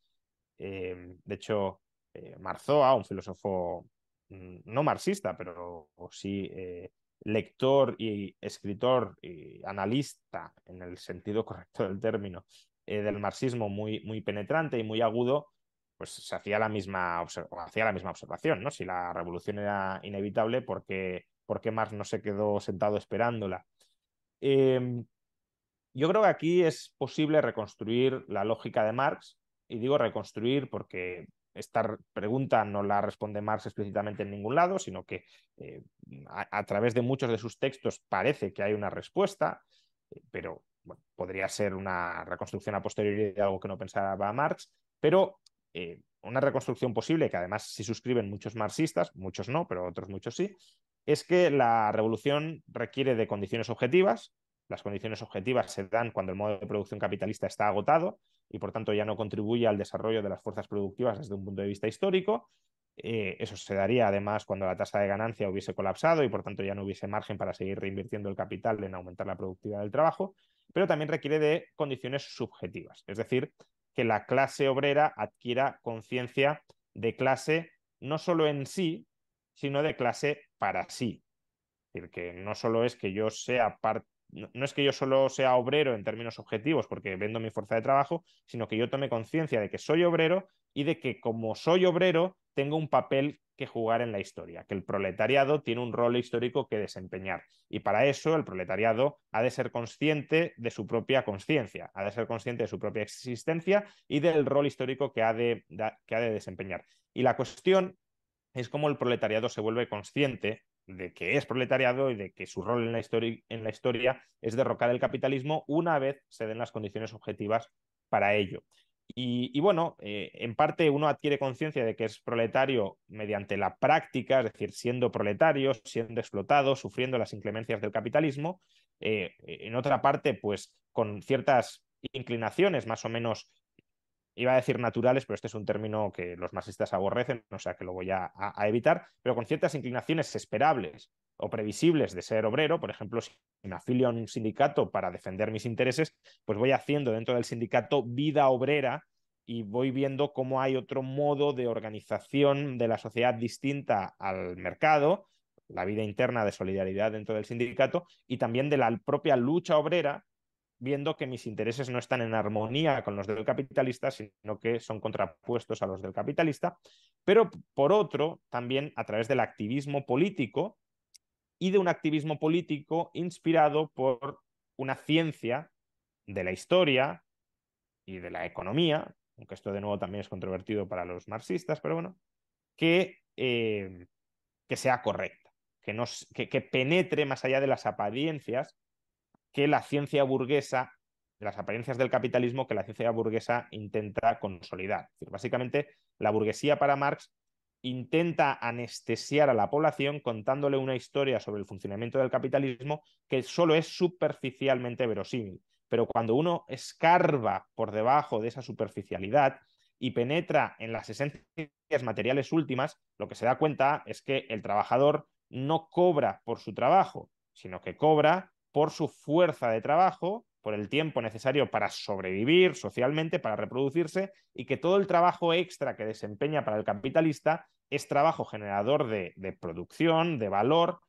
Eh, de hecho, eh, un filósofo mm, no marxista, pero sí lector y escritor y analista en el sentido correcto del término del marxismo muy, penetrante y muy agudo, pues se hacía la misma, hacía la misma observación, ¿no? Si la revolución era inevitable, ¿por qué, Marx no se quedó sentado esperándola? Em, yo creo que aquí es posible reconstruir la lógica de Marx, y digo reconstruir porque esta pregunta no la responde Marx explícitamente en ningún lado, sino que eh, a, través de muchos de sus textos parece que hay una respuesta, eh, pero podría ser una reconstrucción a posteriori de algo que no pensaba Marx, pero eh, una reconstrucción posible, que además si suscriben muchos marxistas, muchos no, pero otros muchos sí, es que la revolución requiere de condiciones objetivas. Las condiciones objetivas se dan cuando el modo de producción capitalista está agotado y por tanto ya no contribuye al desarrollo de las fuerzas productivas desde un punto de vista histórico. Eh, eso se daría además cuando la tasa de ganancia hubiese colapsado y por tanto ya no hubiese margen para seguir reinvirtiendo el capital en aumentar la productividad del trabajo, pero también requiere de condiciones subjetivas, es decir, que la clase obrera adquiera conciencia de clase no solo en sí, sino de clase para sí. Es decir, que no solo es que yo sea parte no es que yo solo sea obrero en términos objetivos porque vendo mi fuerza de trabajo, sino que yo tome conciencia de que soy obrero y de que como soy obrero tengo un papel que jugar en la historia, que el proletariado tiene un rol histórico que desempeñar. Y para eso el proletariado ha de ser consciente de su propia conciencia, ha de ser consciente de su propia existencia y del rol histórico que ha de, que ha de desempeñar. Y la cuestión es cómo el proletariado se vuelve consciente de que es proletariado y de que su rol en la, historia, en la historia es derrocar el capitalismo una vez se den las condiciones objetivas para ello. Y, bueno, eh, en parte uno adquiere conciencia de que es proletario mediante la práctica, es decir, siendo proletario, siendo explotado, sufriendo las inclemencias del capitalismo. Eh, en otra parte, pues con ciertas inclinaciones más o menos, iba a decir naturales, pero este es un término que los marxistas aborrecen, o sea que lo voy a evitar, pero con ciertas inclinaciones esperables o previsibles de ser obrero, por ejemplo, si me afilio a un sindicato para defender mis intereses, pues voy haciendo dentro del sindicato vida obrera y voy viendo cómo hay otro modo de organización de la sociedad distinta al mercado, la vida interna de solidaridad dentro del sindicato y también de la propia lucha obrera, viendo que mis intereses no están en armonía con los del capitalista, sino que son contrapuestos a los del capitalista, pero por otro, también a través del activismo político, y de un activismo político inspirado por una ciencia de la historia y de la economía, aunque esto de nuevo también es controvertido para los marxistas, pero bueno, que, eh, que sea correcta, que, que, penetre más allá de las apariencias que la ciencia burguesa, de las apariencias del capitalismo que la ciencia burguesa intenta consolidar. básicamente, la burguesía para Marx intenta anestesiar a la población contándole una historia sobre el funcionamiento del capitalismo que solo es superficialmente verosímil. Pero cuando uno escarba por debajo de esa superficialidad y penetra en las esencias materiales últimas, lo que se da cuenta es que el trabajador no cobra por su trabajo, sino que cobra por su fuerza de trabajo, por el tiempo necesario para sobrevivir socialmente, para reproducirse, y que todo el trabajo extra que desempeña para el capitalista es trabajo generador de, producción, de valor,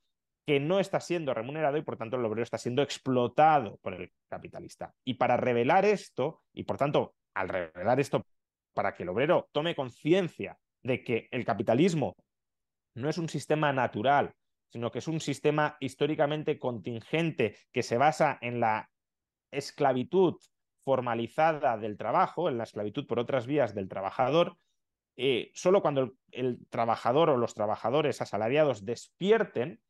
que no está siendo remunerado y por tanto el obrero está siendo explotado por el capitalista. Y para revelar esto, y por tanto, al revelar esto para que el obrero tome conciencia de que el capitalismo no es un sistema natural, sino que es un sistema históricamente contingente que se basa en la esclavitud formalizada del trabajo, en la esclavitud por otras vías del trabajador, eh, solo cuando el, trabajador o los trabajadores asalariados despierten,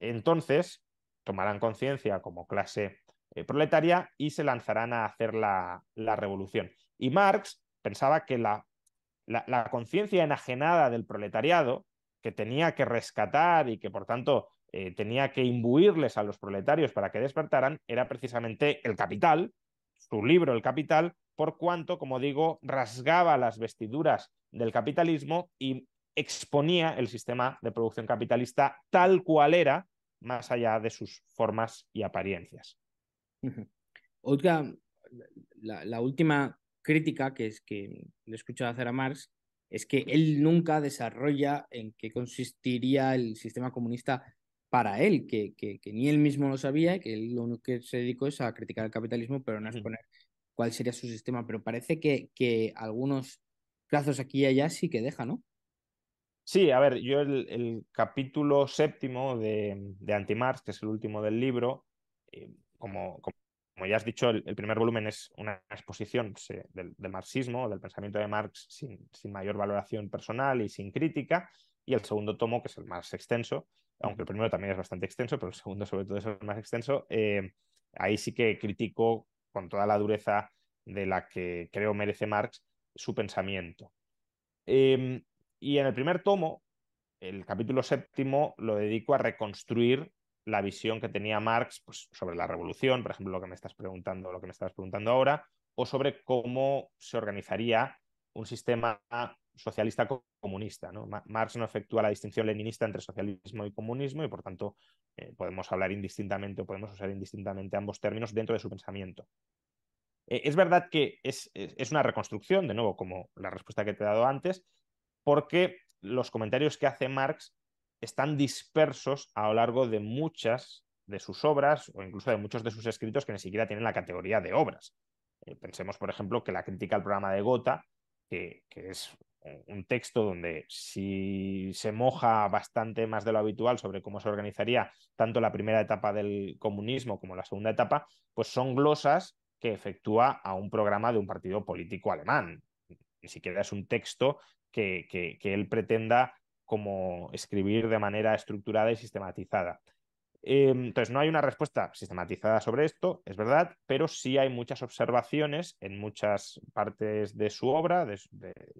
entonces tomarán conciencia como clase eh, proletaria y se lanzarán a hacer la, revolución. Y Marx pensaba que la, la, conciencia enajenada del proletariado, que tenía que rescatar y que por tanto eh, tenía que imbuirles a los proletarios para que despertaran, era precisamente el capital, su libro El Capital, por cuanto, como digo, rasgaba las vestiduras del capitalismo y exponía el sistema de producción capitalista tal cual era, más allá de sus formas y apariencias. Otra, la, última crítica que es que le he escuchado hacer a Marx es que él nunca desarrolla en qué consistiría el sistema comunista para él, que, que, ni él mismo lo sabía y que él lo único que se dedicó es a criticar el capitalismo, pero no a exponer cuál sería su sistema. Pero parece que, que algunos plazos aquí y allá sí que deja, ¿no? Sí, a ver, yo el, capítulo séptimo de, de Anti-Marx, que es el último del libro, eh, como, como, ya has dicho, el, primer volumen es una exposición del, marxismo, del pensamiento de Marx sin, sin, mayor valoración personal y sin crítica, y el segundo tomo, que es el más extenso, aunque el primero también es bastante extenso, pero el segundo sobre todo es el más extenso, eh, ahí sí que critico con toda la dureza de la que creo merece Marx su pensamiento. Em, y en el primer tomo, el capítulo séptimo, lo dedico a reconstruir la visión que tenía Marx pues, sobre la revolución, por ejemplo, lo que me estás preguntando, lo que me estás preguntando ahora, o sobre cómo se organizaría un sistema socialista comunista. Marx no efectúa la distinción leninista entre socialismo y comunismo y por tanto eh, podemos hablar indistintamente o podemos usar indistintamente ambos términos dentro de su pensamiento. Eh, es verdad que es, es, una reconstrucción, de nuevo, como la respuesta que te he dado antes, porque los comentarios que hace Marx están dispersos a lo largo de muchas de sus obras o incluso de muchos de sus escritos que ni siquiera tienen la categoría de obras. Eh, pensemos, por ejemplo, que la crítica al programa de Gotha, que, es un texto donde si se moja bastante más de lo habitual sobre cómo se organizaría tanto la primera etapa del comunismo como la segunda etapa, pues son glosas que efectúa a un programa de un partido político alemán. Ni siquiera es un texto que, que él pretenda como escribir de manera estructurada y sistematizada. Em, entonces, no hay una respuesta sistematizada sobre esto, es verdad, pero sí hay muchas observaciones en muchas partes de su obra,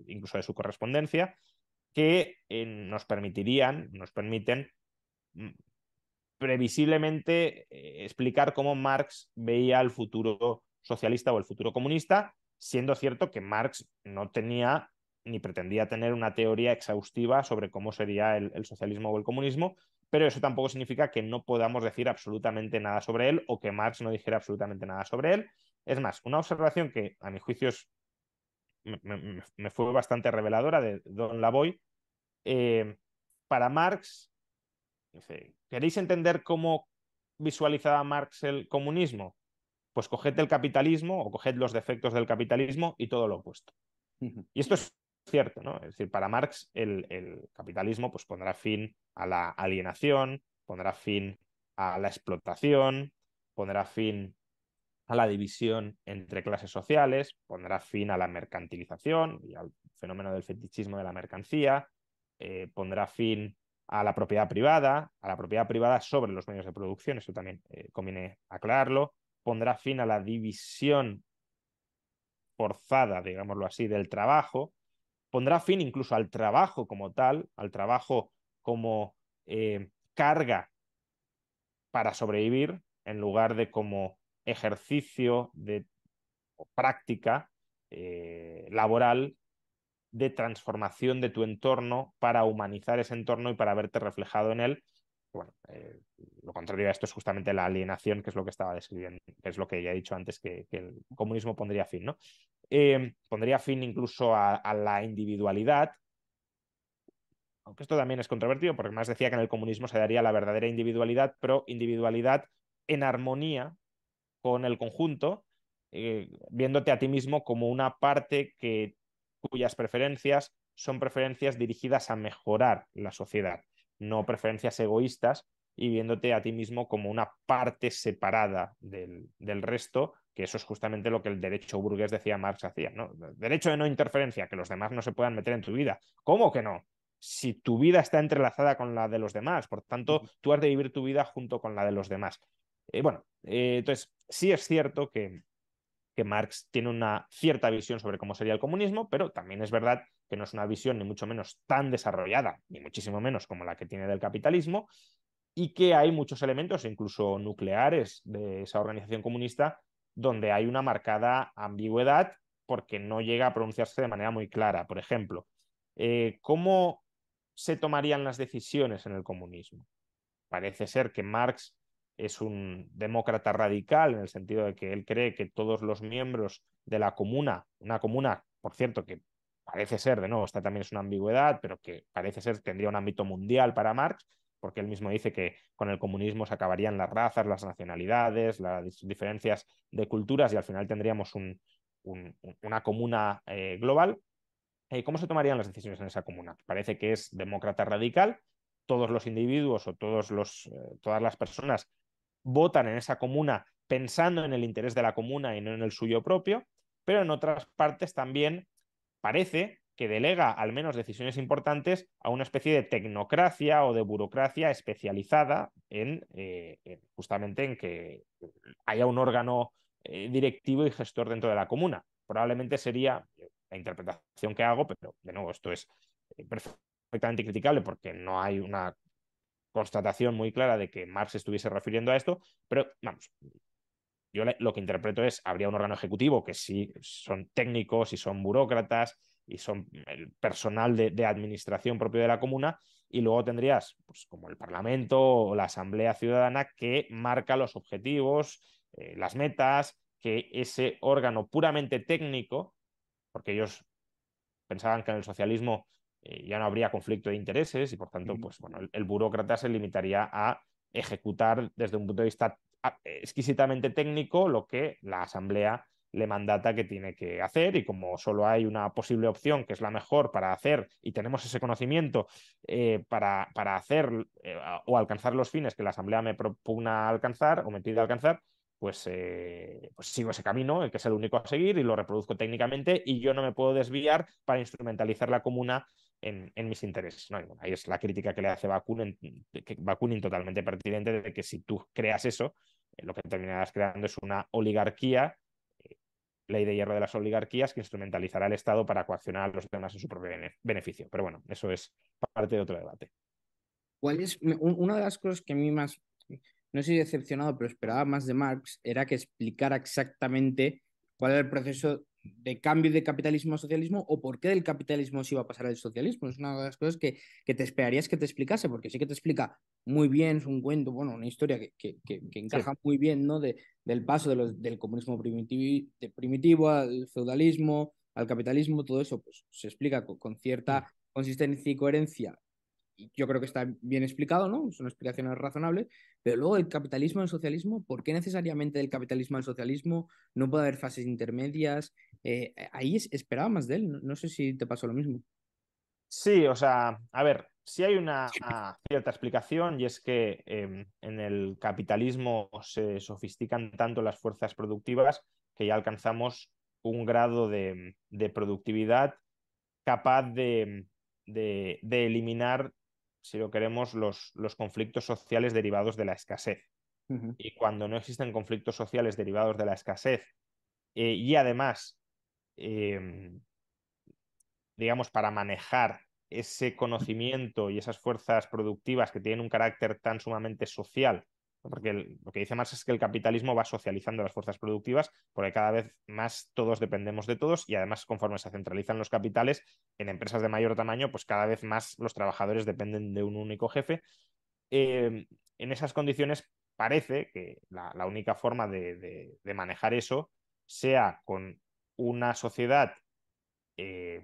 incluso de su correspondencia, que eh, nos permitirían, nos permiten mm, previsiblemente eh, explicar cómo Marx veía el futuro socialista o el futuro comunista, siendo cierto que Marx no tenía ni pretendía tener una teoría exhaustiva sobre cómo sería el, socialismo o el comunismo, pero eso tampoco significa que no podamos decir absolutamente nada sobre él o que Marx no dijera absolutamente nada sobre él. Es más, una observación que a mi juicio me, fue bastante reveladora de Don Lavoy. Eh, para Marx, ¿queréis entender cómo visualizaba Marx el comunismo? Pues coged el capitalismo o coged los defectos del capitalismo y todo lo opuesto. Y esto es cierto, ¿no? Es decir, para Marx el, capitalismo pues, pondrá fin a la alienación, pondrá fin a la explotación, pondrá fin a la división entre clases sociales, pondrá fin a la mercantilización y al fenómeno del fetichismo de la mercancía, eh, pondrá fin a la propiedad privada, a la propiedad privada sobre los medios de producción, eso también eh, conviene aclararlo, pondrá fin a la división forzada, digámoslo así, del trabajo, pondrá fin incluso al trabajo como tal, al trabajo como eh, carga para sobrevivir, en lugar de como ejercicio de práctica eh, laboral de transformación de tu entorno para humanizar ese entorno y para verte reflejado en él. Bueno, eh, lo contrario a esto es justamente la alienación, que es lo que estaba describiendo, que es lo que ya he dicho antes, que, que el comunismo pondría fin, ¿no? Eh, pondría fin incluso a, la individualidad, aunque esto también es controvertido, porque más decía que en el comunismo se daría la verdadera individualidad, pero individualidad en armonía con el conjunto, eh, viéndote a ti mismo como una parte que cuyas preferencias son preferencias dirigidas a mejorar la sociedad, no preferencias egoístas y viéndote a ti mismo como una parte separada del resto, que eso es justamente lo que el derecho burgués decía Marx hacía, ¿no? Derecho de no interferencia, que los demás no se puedan meter en tu vida. ¿Cómo que no? Si tu vida está entrelazada con la de los demás, por tanto, tú has de vivir tu vida junto con la de los demás. Eh, bueno, eh, entonces, sí es cierto que, que Marx tiene una cierta visión sobre cómo sería el comunismo, pero también es verdad que no es una visión ni mucho menos tan desarrollada, ni muchísimo menos como la que tiene del capitalismo, y que hay muchos elementos, incluso nucleares, de esa organización comunista, donde hay una marcada ambigüedad porque no llega a pronunciarse de manera muy clara. Por ejemplo, eh, ¿cómo se tomarían las decisiones en el comunismo? Parece ser que Marx es un demócrata radical en el sentido de que él cree que todos los miembros de la comuna, una comuna, por cierto, que parece ser, de nuevo, esta también es una ambigüedad, pero que parece ser tendría un ámbito mundial para Marx, porque él mismo dice que con el comunismo se acabarían las razas, las nacionalidades, las diferencias de culturas y al final tendríamos un, una comuna eh, global. Eh, ¿Cómo se tomarían las decisiones en esa comuna? Parece que es demócrata radical, todos los individuos o eh, todas las personas votan en esa comuna pensando en el interés de la comuna y no en el suyo propio, pero en otras partes también parece que delega al menos decisiones importantes a una especie de tecnocracia o de burocracia especializada en, eh, justamente en que haya un órgano eh, directivo y gestor dentro de la comuna. Probablemente sería la interpretación que hago, pero de nuevo, esto es eh, perfectamente criticable porque no hay una constatación muy clara de que Marx estuviese refiriendo a esto, pero vamos, yo lo que interpreto es, habría un órgano ejecutivo que sí son técnicos y son burócratas y son el personal de, administración propio de la comuna, y luego tendrías, pues, como el Parlamento o la Asamblea Ciudadana, que marca los objetivos, eh, las metas, que ese órgano puramente técnico, porque ellos pensaban que en el socialismo eh, ya no habría conflicto de intereses y por tanto, pues bueno, el, burócrata se limitaría a ejecutar desde un punto de vista ah, exquisitamente técnico lo que la Asamblea le mandata que tiene que hacer y como solo hay una posible opción que es la mejor para hacer y tenemos ese conocimiento eh, para, para, hacer eh, o alcanzar los fines que la Asamblea me propugna alcanzar o me pide alcanzar, pues, eh, pues sigo ese camino, que es el único a seguir y lo reproduzco técnicamente y yo no me puedo desviar para instrumentalizar la comuna en, en mis intereses. ¿no? ahí es la crítica que le hace Bakunin, Bakunin totalmente pertinente de que si tú creas eso, lo que terminarás creando es una oligarquía ley de hierro de las oligarquías que instrumentalizará el Estado para coaccionar a los demás en su propio beneficio. Pero bueno, eso es parte de otro debate. ¿Cuál es una de las cosas que a mí más, no si decepcionado, pero esperaba más de Marx, era que explicara exactamente cuál era el proceso de cambio de capitalismo a socialismo o por qué del capitalismo se iba a pasar al socialismo. Es una de las cosas que, que te esperarías que te explicase, porque sí que te explica muy bien, es un cuento, bueno, una historia que, que, que encaja muy bien, ¿no? De, del paso de los, del comunismo primitivo, de primitivo al feudalismo, al capitalismo, todo eso pues se explica con, cierta consistencia y coherencia yo creo que está bien explicado, ¿no? Son explicaciones razonables, pero luego el capitalismo al socialismo, ¿por qué necesariamente del capitalismo al socialismo? No puede haber fases intermedias. Eh, ahí esperaba más de él, no, sé si te pasó lo mismo. Sí, o sea, a ver, sí hay una cierta explicación y es que em, en el capitalismo se sofistican tanto las fuerzas productivas que ya alcanzamos un grado de, productividad capaz de, de, eliminar si lo queremos, los, los conflictos sociales derivados de la escasez. Y cuando no existen conflictos sociales derivados de la escasez eh, y además, em, digamos, para manejar ese conocimiento y esas fuerzas productivas que tienen un carácter tan sumamente social porque lo que dice Marx es que el capitalismo va socializando las fuerzas productivas, porque cada vez más todos dependemos de todos y además conforme se centralizan los capitales en empresas de mayor tamaño, pues cada vez más los trabajadores dependen de un único jefe. Eh, en esas condiciones parece que la, única forma de, manejar eso sea con una sociedad eh,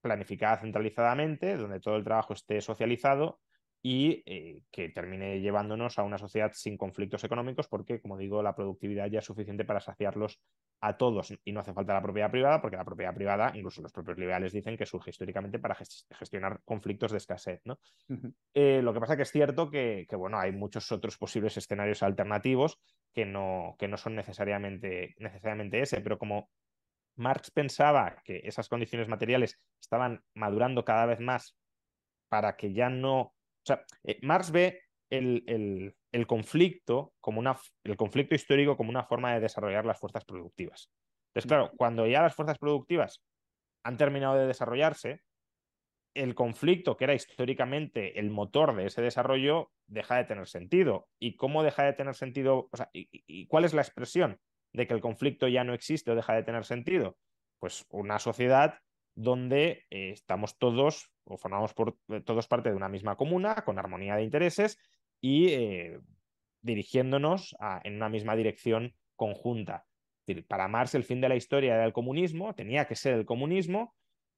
planificada centralizadamente, donde todo el trabajo esté socializado y eh, que termine llevándonos a una sociedad sin conflictos económicos porque, como digo, la productividad ya es suficiente para saciarlos a todos y no hace falta la propiedad privada porque la propiedad privada, incluso los propios liberales dicen que surge históricamente para gestionar conflictos de escasez. ¿no? Eh, lo que pasa que es cierto que, bueno, hay muchos otros posibles escenarios alternativos que no, que no son necesariamente, necesariamente ese, pero como Marx pensaba que esas condiciones materiales estaban madurando cada vez más para que ya no... O sea, eh, Marx ve el, el, conflicto como una, el conflicto histórico como una forma de desarrollar las fuerzas productivas. Entonces, claro, cuando ya las fuerzas productivas han terminado de desarrollarse, el conflicto, que era históricamente el motor de ese desarrollo, deja de tener sentido. ¿Y cómo deja de tener sentido? O sea, y, cuál es la expresión de que el conflicto ya no existe o deja de tener sentido? Pues una sociedad donde eh, estamos todos o formamos por, eh, todos parte de una misma comuna, con armonía de intereses y eh, dirigiéndonos en una misma dirección conjunta. para Marx el fin de la historia era el comunismo, tenía que ser el comunismo,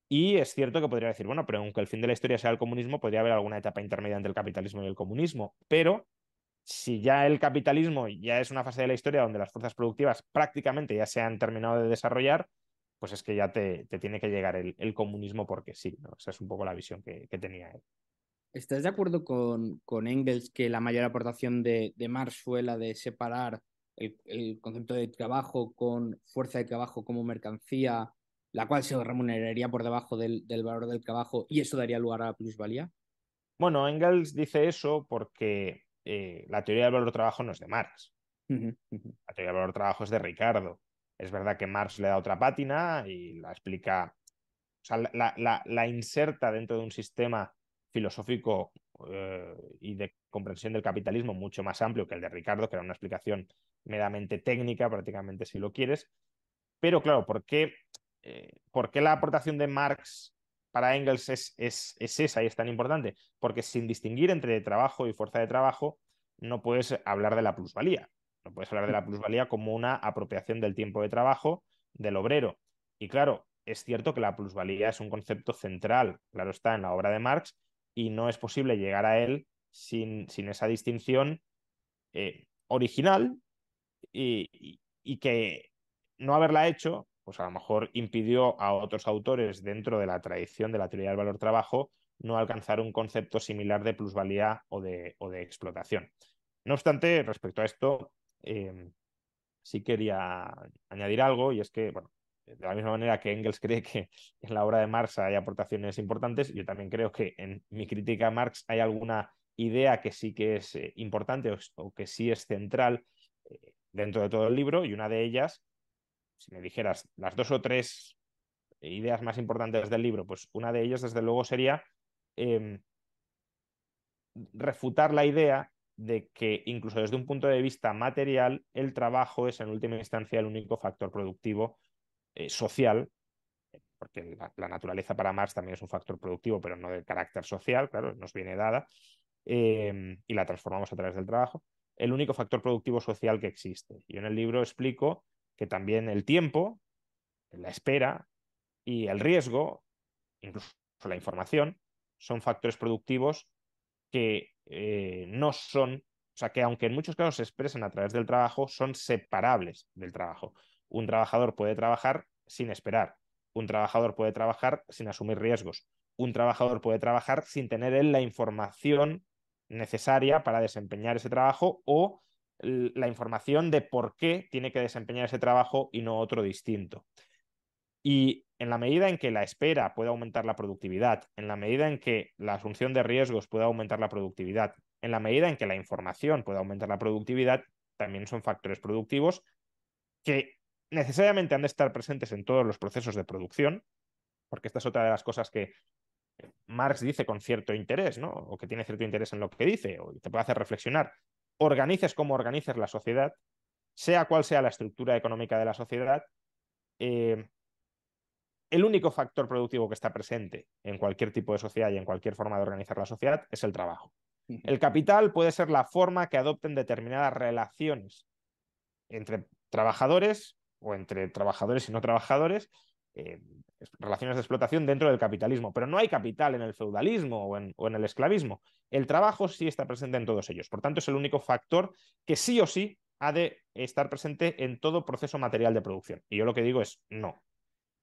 y es cierto que podría decir, bueno, pero aunque el fin de la historia sea el comunismo, podría haber alguna etapa intermedia entre el capitalismo y el comunismo, pero si ya el capitalismo ya es una fase de la historia donde las fuerzas productivas prácticamente ya se han terminado de desarrollar, pues es que ya te, tiene que llegar el, comunismo porque sí, ¿no? Esa es un poco la visión que tenía él. ¿Estás de acuerdo con, con, Engels que la mayor aportación de, de Marx fue la de separar el, concepto de trabajo con fuerza de trabajo como mercancía, la cual se remuneraría por debajo del, valor del trabajo y eso daría lugar a la plusvalía? Bueno, Engels dice eso porque eh, la teoría del valor trabajo no es de Marx. La teoría del valor trabajo es de Ricardo. Es verdad que Marx le da otra pátina y la explica, o sea, la, la, la inserta dentro de un sistema filosófico eh, y de comprensión del capitalismo mucho más amplio que el de Ricardo, que era una explicación meramente técnica, prácticamente si lo quieres. Pero claro, ¿por qué, eh, ¿por qué la aportación de Marx para Engels es, es, es, esa y es tan importante? Porque sin distinguir entre trabajo y fuerza de trabajo, no puedes hablar de la plusvalía. No puedes hablar de la plusvalía como una apropiación del tiempo de trabajo del obrero. Y claro, es cierto que la plusvalía es un concepto central, claro está, en la obra de Marx, y no es posible llegar a él sin, sin esa distinción eh, original y, que no haberla hecho, pues a lo mejor impidió a otros autores dentro de la tradición de la teoría del valor trabajo no alcanzar un concepto similar de plusvalía o de, o de explotación. No obstante, respecto a esto, eh, sí quería añadir algo y es que, bueno, de la misma manera que Engels cree que en la obra de Marx hay aportaciones importantes, yo también creo que en mi crítica a Marx hay alguna idea que sí que es eh, importante o, que sí es central eh, dentro de todo el libro y una de ellas, si me dijeras las dos o tres ideas más importantes del libro, pues una de ellas desde luego sería em, refutar la idea de que incluso desde un punto de vista material el trabajo es en última instancia el único factor productivo eh, social, porque la, naturaleza para Marx también es un factor productivo, pero no de carácter social, claro, nos viene dada, em, y la transformamos a través del trabajo, el único factor productivo social que existe. Yo en el libro explico que también el tiempo, la espera y el riesgo, incluso la información, son factores productivos que eh, no son, o sea, que aunque en muchos casos se expresan a través del trabajo, son separables del trabajo. Un trabajador puede trabajar sin esperar. Un trabajador puede trabajar sin asumir riesgos. Un trabajador puede trabajar sin tener él la información necesaria para desempeñar ese trabajo o la información de por qué tiene que desempeñar ese trabajo y no otro distinto. Y en la medida en que la espera puede aumentar la productividad, en la medida en que la asunción de riesgos puede aumentar la productividad, en la medida en que la información puede aumentar la productividad, también son factores productivos que necesariamente han de estar presentes en todos los procesos de producción, porque esta es otra de las cosas que Marx dice con cierto interés, ¿no? O que tiene cierto interés en lo que dice, o te puede hacer reflexionar. Organices como organices la sociedad, sea cual sea la estructura económica de la sociedad, eh, el único factor productivo que está presente en cualquier tipo de sociedad y en cualquier forma de organizar la sociedad es el trabajo. El capital puede ser la forma que adopten determinadas relaciones entre trabajadores o entre trabajadores y no trabajadores, eh, relaciones de explotación dentro del capitalismo. Pero no hay capital en el feudalismo o en, el esclavismo. El trabajo sí está presente en todos ellos. Por tanto, es el único factor que sí o sí ha de estar presente en todo proceso material de producción. Y yo lo que digo es no.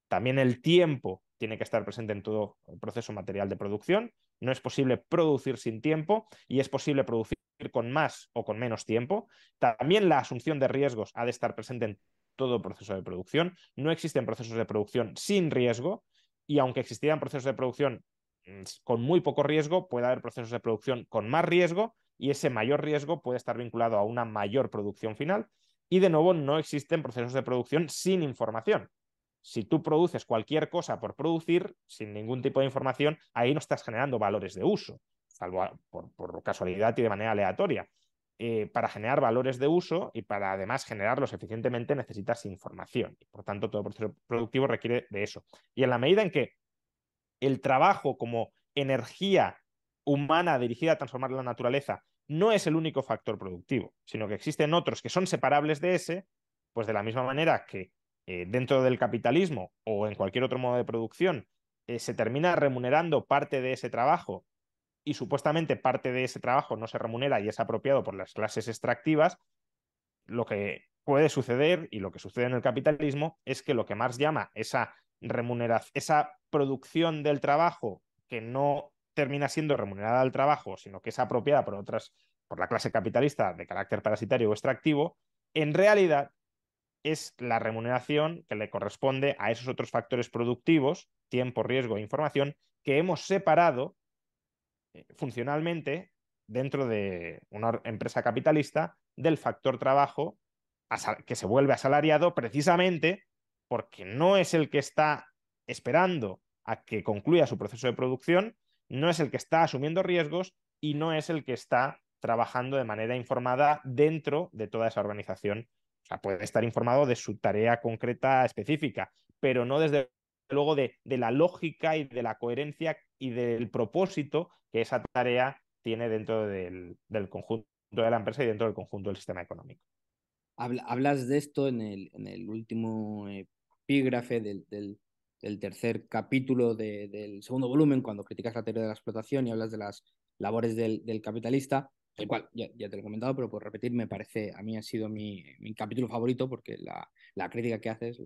También el tiempo tiene que estar presente en todo proceso material de producción. No es posible producir sin tiempo y es posible producir con más o con menos tiempo. También la asunción de riesgos ha de estar presente en todo proceso de producción. No existen procesos de producción sin riesgo y aunque existieran procesos de producción mm, con muy poco riesgo, puede haber procesos de producción con más riesgo y ese mayor riesgo puede estar vinculado a una mayor producción final. Y de nuevo, no existen procesos de producción sin información. Si tú produces cualquier cosa por producir, sin ningún tipo de información, ahí no estás generando valores de uso, salvo por, casualidad y de manera aleatoria. Eh, para generar valores de uso y para además generarlos eficientemente necesitas información. Por tanto, todo proceso productivo requiere de eso. Y en la medida en que el trabajo como energía humana dirigida a transformar la naturaleza no es el único factor productivo, sino que existen otros que son separables de ese, pues de la misma manera que eh, dentro del capitalismo o en cualquier otro modo de producción eh, se termina remunerando parte de ese trabajo y supuestamente parte de ese trabajo no se remunera y es apropiado por las clases extractivas, lo que puede suceder y lo que sucede en el capitalismo es que lo que Marx llama esa remuneración, esa producción del trabajo que no termina siendo remunerada al trabajo, sino que es apropiada por otras, por la clase capitalista de carácter parasitario o extractivo, en realidad es la remuneración que le corresponde a esos otros factores productivos, tiempo, riesgo e información, que hemos separado funcionalmente dentro de una empresa capitalista del factor trabajo que se vuelve asalariado precisamente porque no es el que está esperando a que concluya su proceso de producción, no es el que está asumiendo riesgos y no es el que está trabajando de manera informada dentro de toda esa organización. O sea, puede estar informado de su tarea concreta específica, pero no desde luego de, la lógica y de la coherencia y del propósito que esa tarea tiene dentro del, conjunto de la empresa y dentro del conjunto del sistema económico. Hablas de esto en el, en el último epígrafe del, el tercer capítulo del segundo volumen, cuando criticas la teoría de la explotación y hablas de las labores del, capitalista, el cual ya, te lo he comentado, pero por repetir, me parece, a mí ha sido mi, capítulo favorito, porque la, crítica que haces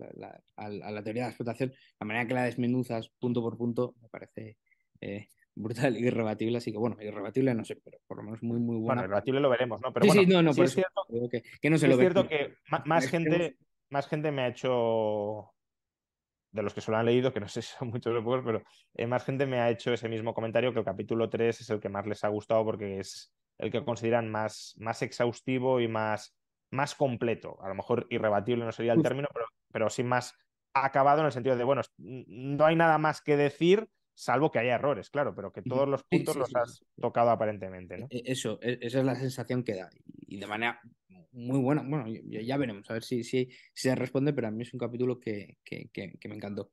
a, la teoría de la explotación, la manera que la desmenuzas punto por punto, me parece eh, brutal irrebatible, así que bueno, irrebatible no sé, pero por lo menos muy, muy buena. Bueno, irrebatible lo veremos, ¿no? Pero sí, sí, no, no, es cierto, que, no se lo Es cierto que más gente, más gente me ha hecho de los que solo han leído, que no sé si son muchos o pocos, pero eh, más gente me ha hecho ese mismo comentario que el capítulo 3 es el que más les ha gustado porque es el que consideran más, más exhaustivo y más, más completo. A lo mejor irrebatible no sería el término, pero, pero sí más acabado en el sentido de, bueno, no hay nada más que decir, salvo que haya errores, claro, pero que todos los puntos los has tocado aparentemente. ¿no? E, eso, e, esa es la sensación que da. Y de manera muy buena. Bueno, ya, veremos, a ver si, si, se responde, pero a mí es un capítulo que, que, me encantó.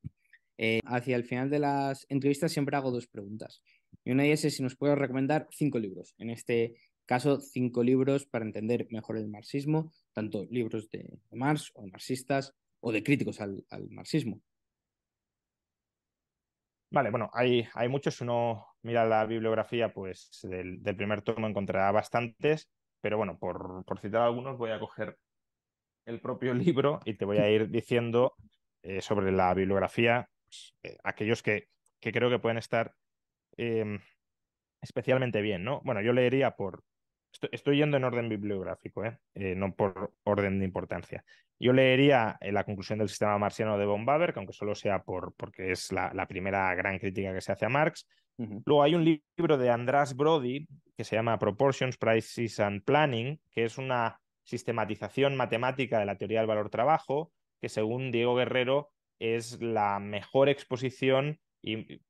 Eh, hacia el final de las entrevistas siempre hago dos preguntas. Y una de ellas es si nos puedes recomendar cinco libros. En este caso, cinco libros para entender mejor el marxismo, tanto libros de Marx o marxistas o de críticos al, marxismo. Vale, bueno, hay, hay muchos. uno mira la bibliografía, pues del, del primer tomo encontrará bastantes. Pero bueno, por, citar algunos, voy a coger el propio libro y te voy a ir diciendo eh, sobre la bibliografía, pues, eh, aquellos que, que, creo que pueden estar em, especialmente bien, ¿no? Bueno, yo leería por... Estoy, yendo en orden bibliográfico, ¿eh? no por orden de importancia. Yo leería la conclusión del sistema marciano de von Baber, que aunque solo sea por, porque es la, la primera gran crítica que se hace a Marx. Luego hay un libro de András Brody que se llama Proportions, Prices and Planning, que es una sistematización matemática de la teoría del valor-trabajo, que según Diego Guerrero es la mejor exposición y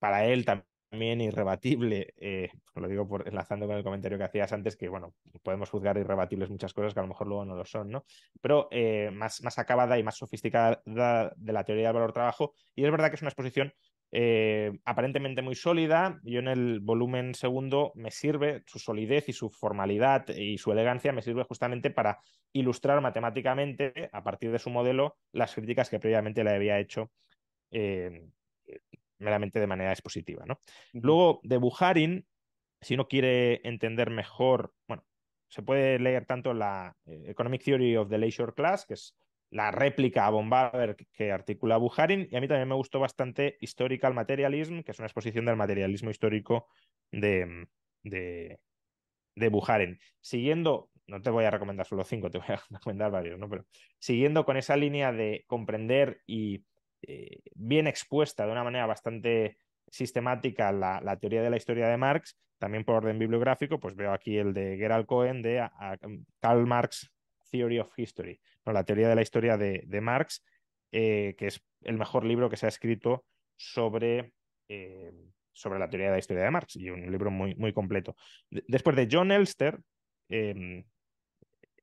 para él también irrebatible, eh, lo digo por, enlazando con el comentario que hacías antes, que bueno, podemos juzgar irrebatibles muchas cosas que a lo mejor luego no lo son, ¿no? Pero eh, más, más acabada y más sofisticada de la teoría del valor-trabajo, y es verdad que es una exposición eh, aparentemente muy sólida. Yo en el volumen segundo me sirve su solidez y su formalidad y su elegancia me sirve justamente para ilustrar matemáticamente, a partir de su modelo, las críticas que previamente le había hecho meramente de manera expositiva. ¿no? Luego, de Buharin, si uno quiere entender mejor, bueno, se puede leer tanto la eh, Economic Theory of the Leisure Class, que es la réplica a Bombarder que articula Buharin, y a mí también me gustó bastante Historical Materialism, que es una exposición del materialismo histórico de, de, de Buharin. Siguiendo, no te voy a recomendar solo cinco, te voy a recomendar varios, ¿no? Pero siguiendo con esa línea de comprender y eh, bien expuesta de una manera bastante sistemática la, teoría de la historia de Marx, también por orden bibliográfico, pues veo aquí el de Gerald Cohen de Karl Marx Theory of History, ¿no? la teoría de la historia de, de Marx, eh, que es el mejor libro que se ha escrito sobre, eh, sobre la teoría de la historia de Marx, y un libro muy, muy completo. después de John Elster, eh,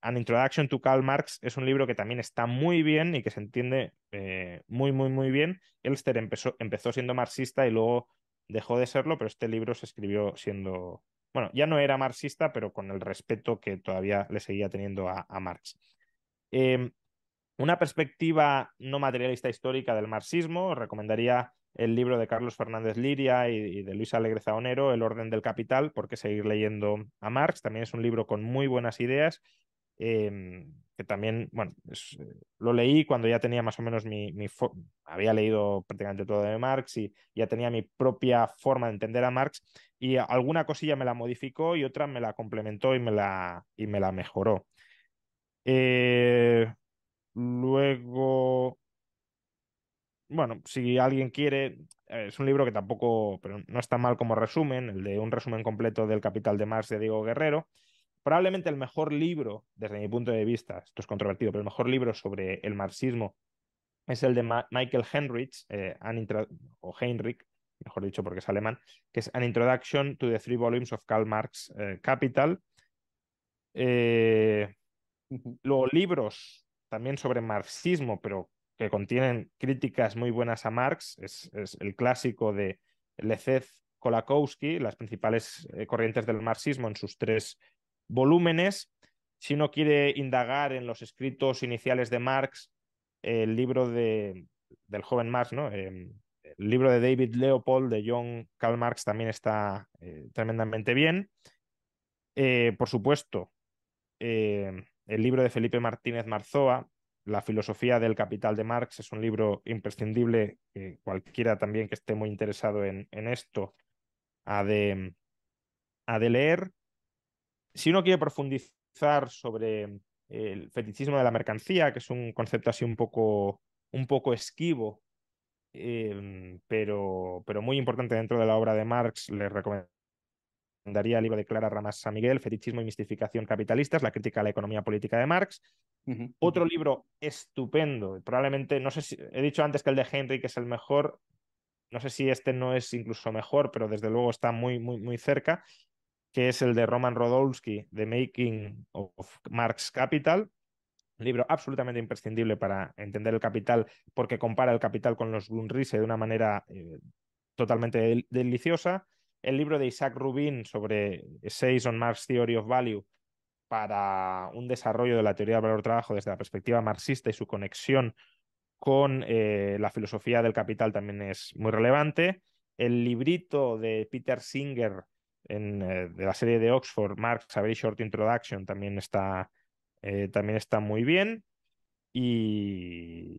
An Introduction to Karl Marx es un libro que también está muy bien y que se entiende eh, muy, muy, muy bien. Elster empezó, empezó siendo marxista y luego dejó de serlo, pero este libro se escribió siendo, bueno, ya no era marxista, pero con el respeto que todavía le seguía teniendo a, a Marx. Eh, una perspectiva no materialista histórica del marxismo, recomendaría el libro de Carlos Fernández Liria y, y de Luis Alegre Zaonero, El orden del capital, porque seguir leyendo a Marx. También es un libro con muy buenas ideas eh, que también, bueno, es, lo leí cuando ya tenía más o menos mi, había leído prácticamente todo de Marx y ya tenía mi propia forma de entender a Marx y alguna cosilla me la modificó y otra me la complementó y me la, y me la mejoró. Eh, luego, bueno, si alguien quiere, es un libro que tampoco, pero no está mal como resumen, el de un resumen completo del Capital de Marx de Diego Guerrero probablemente el mejor libro, desde mi punto de vista, esto es controvertido, pero el mejor libro sobre el marxismo es el de Ma Michael Henrich, eh, o Heinrich, mejor dicho porque es alemán, que es An Introduction to the Three Volumes of Karl Marx eh, Capital. Eh, luego libros también sobre marxismo, pero que contienen críticas muy buenas a Marx, es, es el clásico de Lezeth Kolakowski, las principales eh, corrientes del marxismo en sus tres volúmenes. Si uno quiere indagar en los escritos iniciales de Marx, el libro de, del joven Marx, ¿no? Eh, el libro de David Leopold, de John Karl Marx, también está eh, tremendamente bien. Eh, por supuesto, el libro de Felipe Martínez Marzoa, La filosofía del capital de Marx, es un libro imprescindible cualquiera también que esté muy interesado en, en esto ha de, ha de leer si uno quiere profundizar sobre el fetichismo de la mercancía, que es un concepto así un poco, un poco esquivo, eh, pero, pero muy importante dentro de la obra de Marx, le recomendaría el libro de Clara Ramas San Miguel, Fetichismo y Mistificación Capitalistas, la crítica a la economía política de Marx. Uh -huh. Otro libro estupendo, probablemente, no sé si, he dicho antes que el de Henry, que es el mejor, no sé si este no es incluso mejor, pero desde luego está muy, muy, muy cerca, que es el de Roman Rodolsky, The Making of Marx Capital, libro absolutamente imprescindible para entender el capital porque compara el capital con los Grundrisse de una manera eh, totalmente del deliciosa. El libro de Isaac Rubin sobre Essays on Marx Theory of Value para un desarrollo de la teoría del valor trabajo desde la perspectiva marxista y su conexión con eh, la filosofía del capital también es muy relevante. El librito de Peter Singer en, eh, de la serie de Oxford, Marx, A Very Short Introduction, también está, eh, también está muy bien. Y,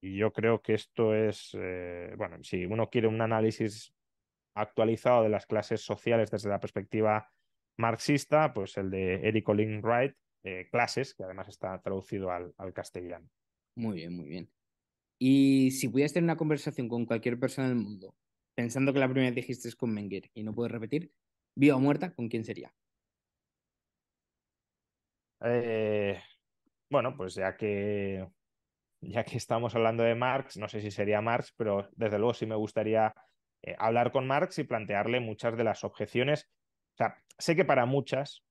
yo creo que esto es, eh, bueno, si uno quiere un análisis actualizado de las clases sociales desde la perspectiva marxista, pues el de Eric Olin Wright, Clases, que además está traducido al, al castellano. Muy bien, muy bien. Y si pudieras tener una conversación con cualquier persona del mundo, pensando que la primera vez dijiste es con Menger y no puedes repetir, viva o muerta, ¿con quién sería? Eh, bueno, pues ya que ya que estamos hablando de Marx, no sé si sería Marx, pero desde luego sí me gustaría eh, hablar con Marx y plantearle muchas de las objeciones. O sea, sé que para muchas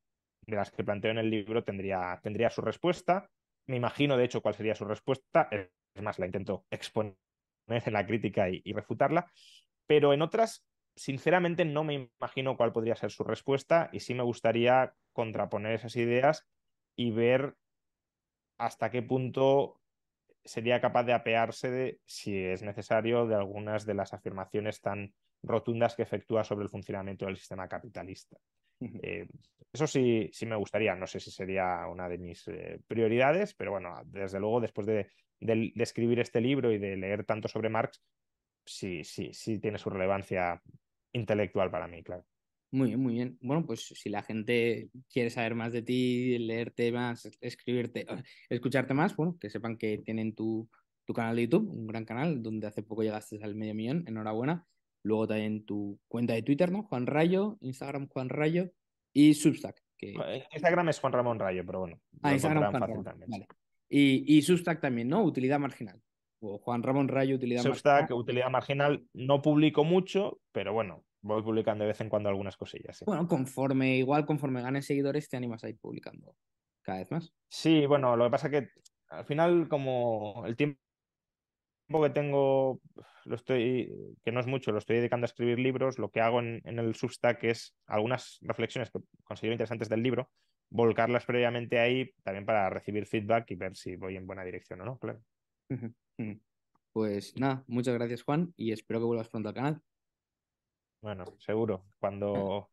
de las que planteo en el libro tendría, tendría su respuesta. Me imagino, de hecho, cuál sería su respuesta. Es más, la intento exponer en la crítica y refutarla pero en otras, sinceramente, no me imagino cuál podría ser su respuesta y sí me gustaría contraponer esas ideas y ver hasta qué punto sería capaz de apearse de, si es necesario, de algunas de las afirmaciones tan rotundas que efectúa sobre el funcionamiento del sistema capitalista. Eh, eso sí, sí me gustaría, no sé si sería una de mis eh, prioridades, pero bueno, desde luego después de, de, escribir este libro y de leer tanto sobre Marx, sí, sí, sí tiene su relevancia intelectual para mí, claro. Muy bien, muy bien. Bueno, pues si la gente quiere saber más de ti, leerte más, escribirte, escucharte más, bueno, que sepan que tienen tu, tu canal de YouTube, un gran canal, donde hace poco llegaste al medio millón, enhorabuena. Luego también tu cuenta de Twitter, ¿no? Juan Rayo, Instagram Juan Rayo y Substack. Que... Instagram es Juan Ramón Rayo, pero bueno. Ah, Instagram Juan Ramón, vale. Y, y Substack también, ¿no? Utilidad marginal. O Juan Ramón Rayo, utilidad marginal. Substack, utilidad marginal, no publico mucho, pero bueno, voy publicando de vez en cuando algunas cosillas. Bueno, conforme, igual conforme ganes seguidores, te animas a ir publicando cada vez más. Sí, bueno, lo que pasa es que al final, como el tiempo que tengo, lo estoy, que no es mucho, lo estoy dedicando a escribir libros, lo que hago en, el Substack es algunas reflexiones que considero interesantes del libro, volcarlas previamente ahí también para recibir feedback y ver si voy en buena dirección o no, claro. Pues nada, muchas gracias Juan y espero que vuelvas pronto al canal. Bueno, seguro. Cuando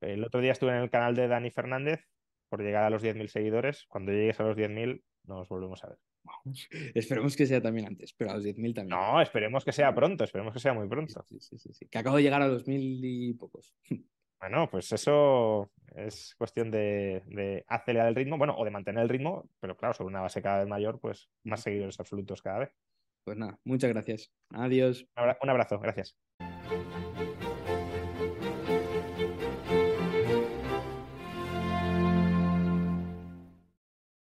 el otro día estuve en el canal de Dani Fernández por llegar a los 10.000 seguidores, cuando llegues a los 10.000 nos volvemos a ver. Esperemos que sea también antes, pero a los 10.000 también. No, esperemos que sea pronto, esperemos que sea muy pronto. Sí, sí, sí, Que acabo de llegar a los mil y pocos. Bueno, pues eso es cuestión de, acelerar el ritmo, bueno, o de mantener el ritmo, pero claro, sobre una base cada vez mayor, pues más seguidores absolutos cada vez. Pues nada, muchas gracias. Adiós. Un abrazo, gracias.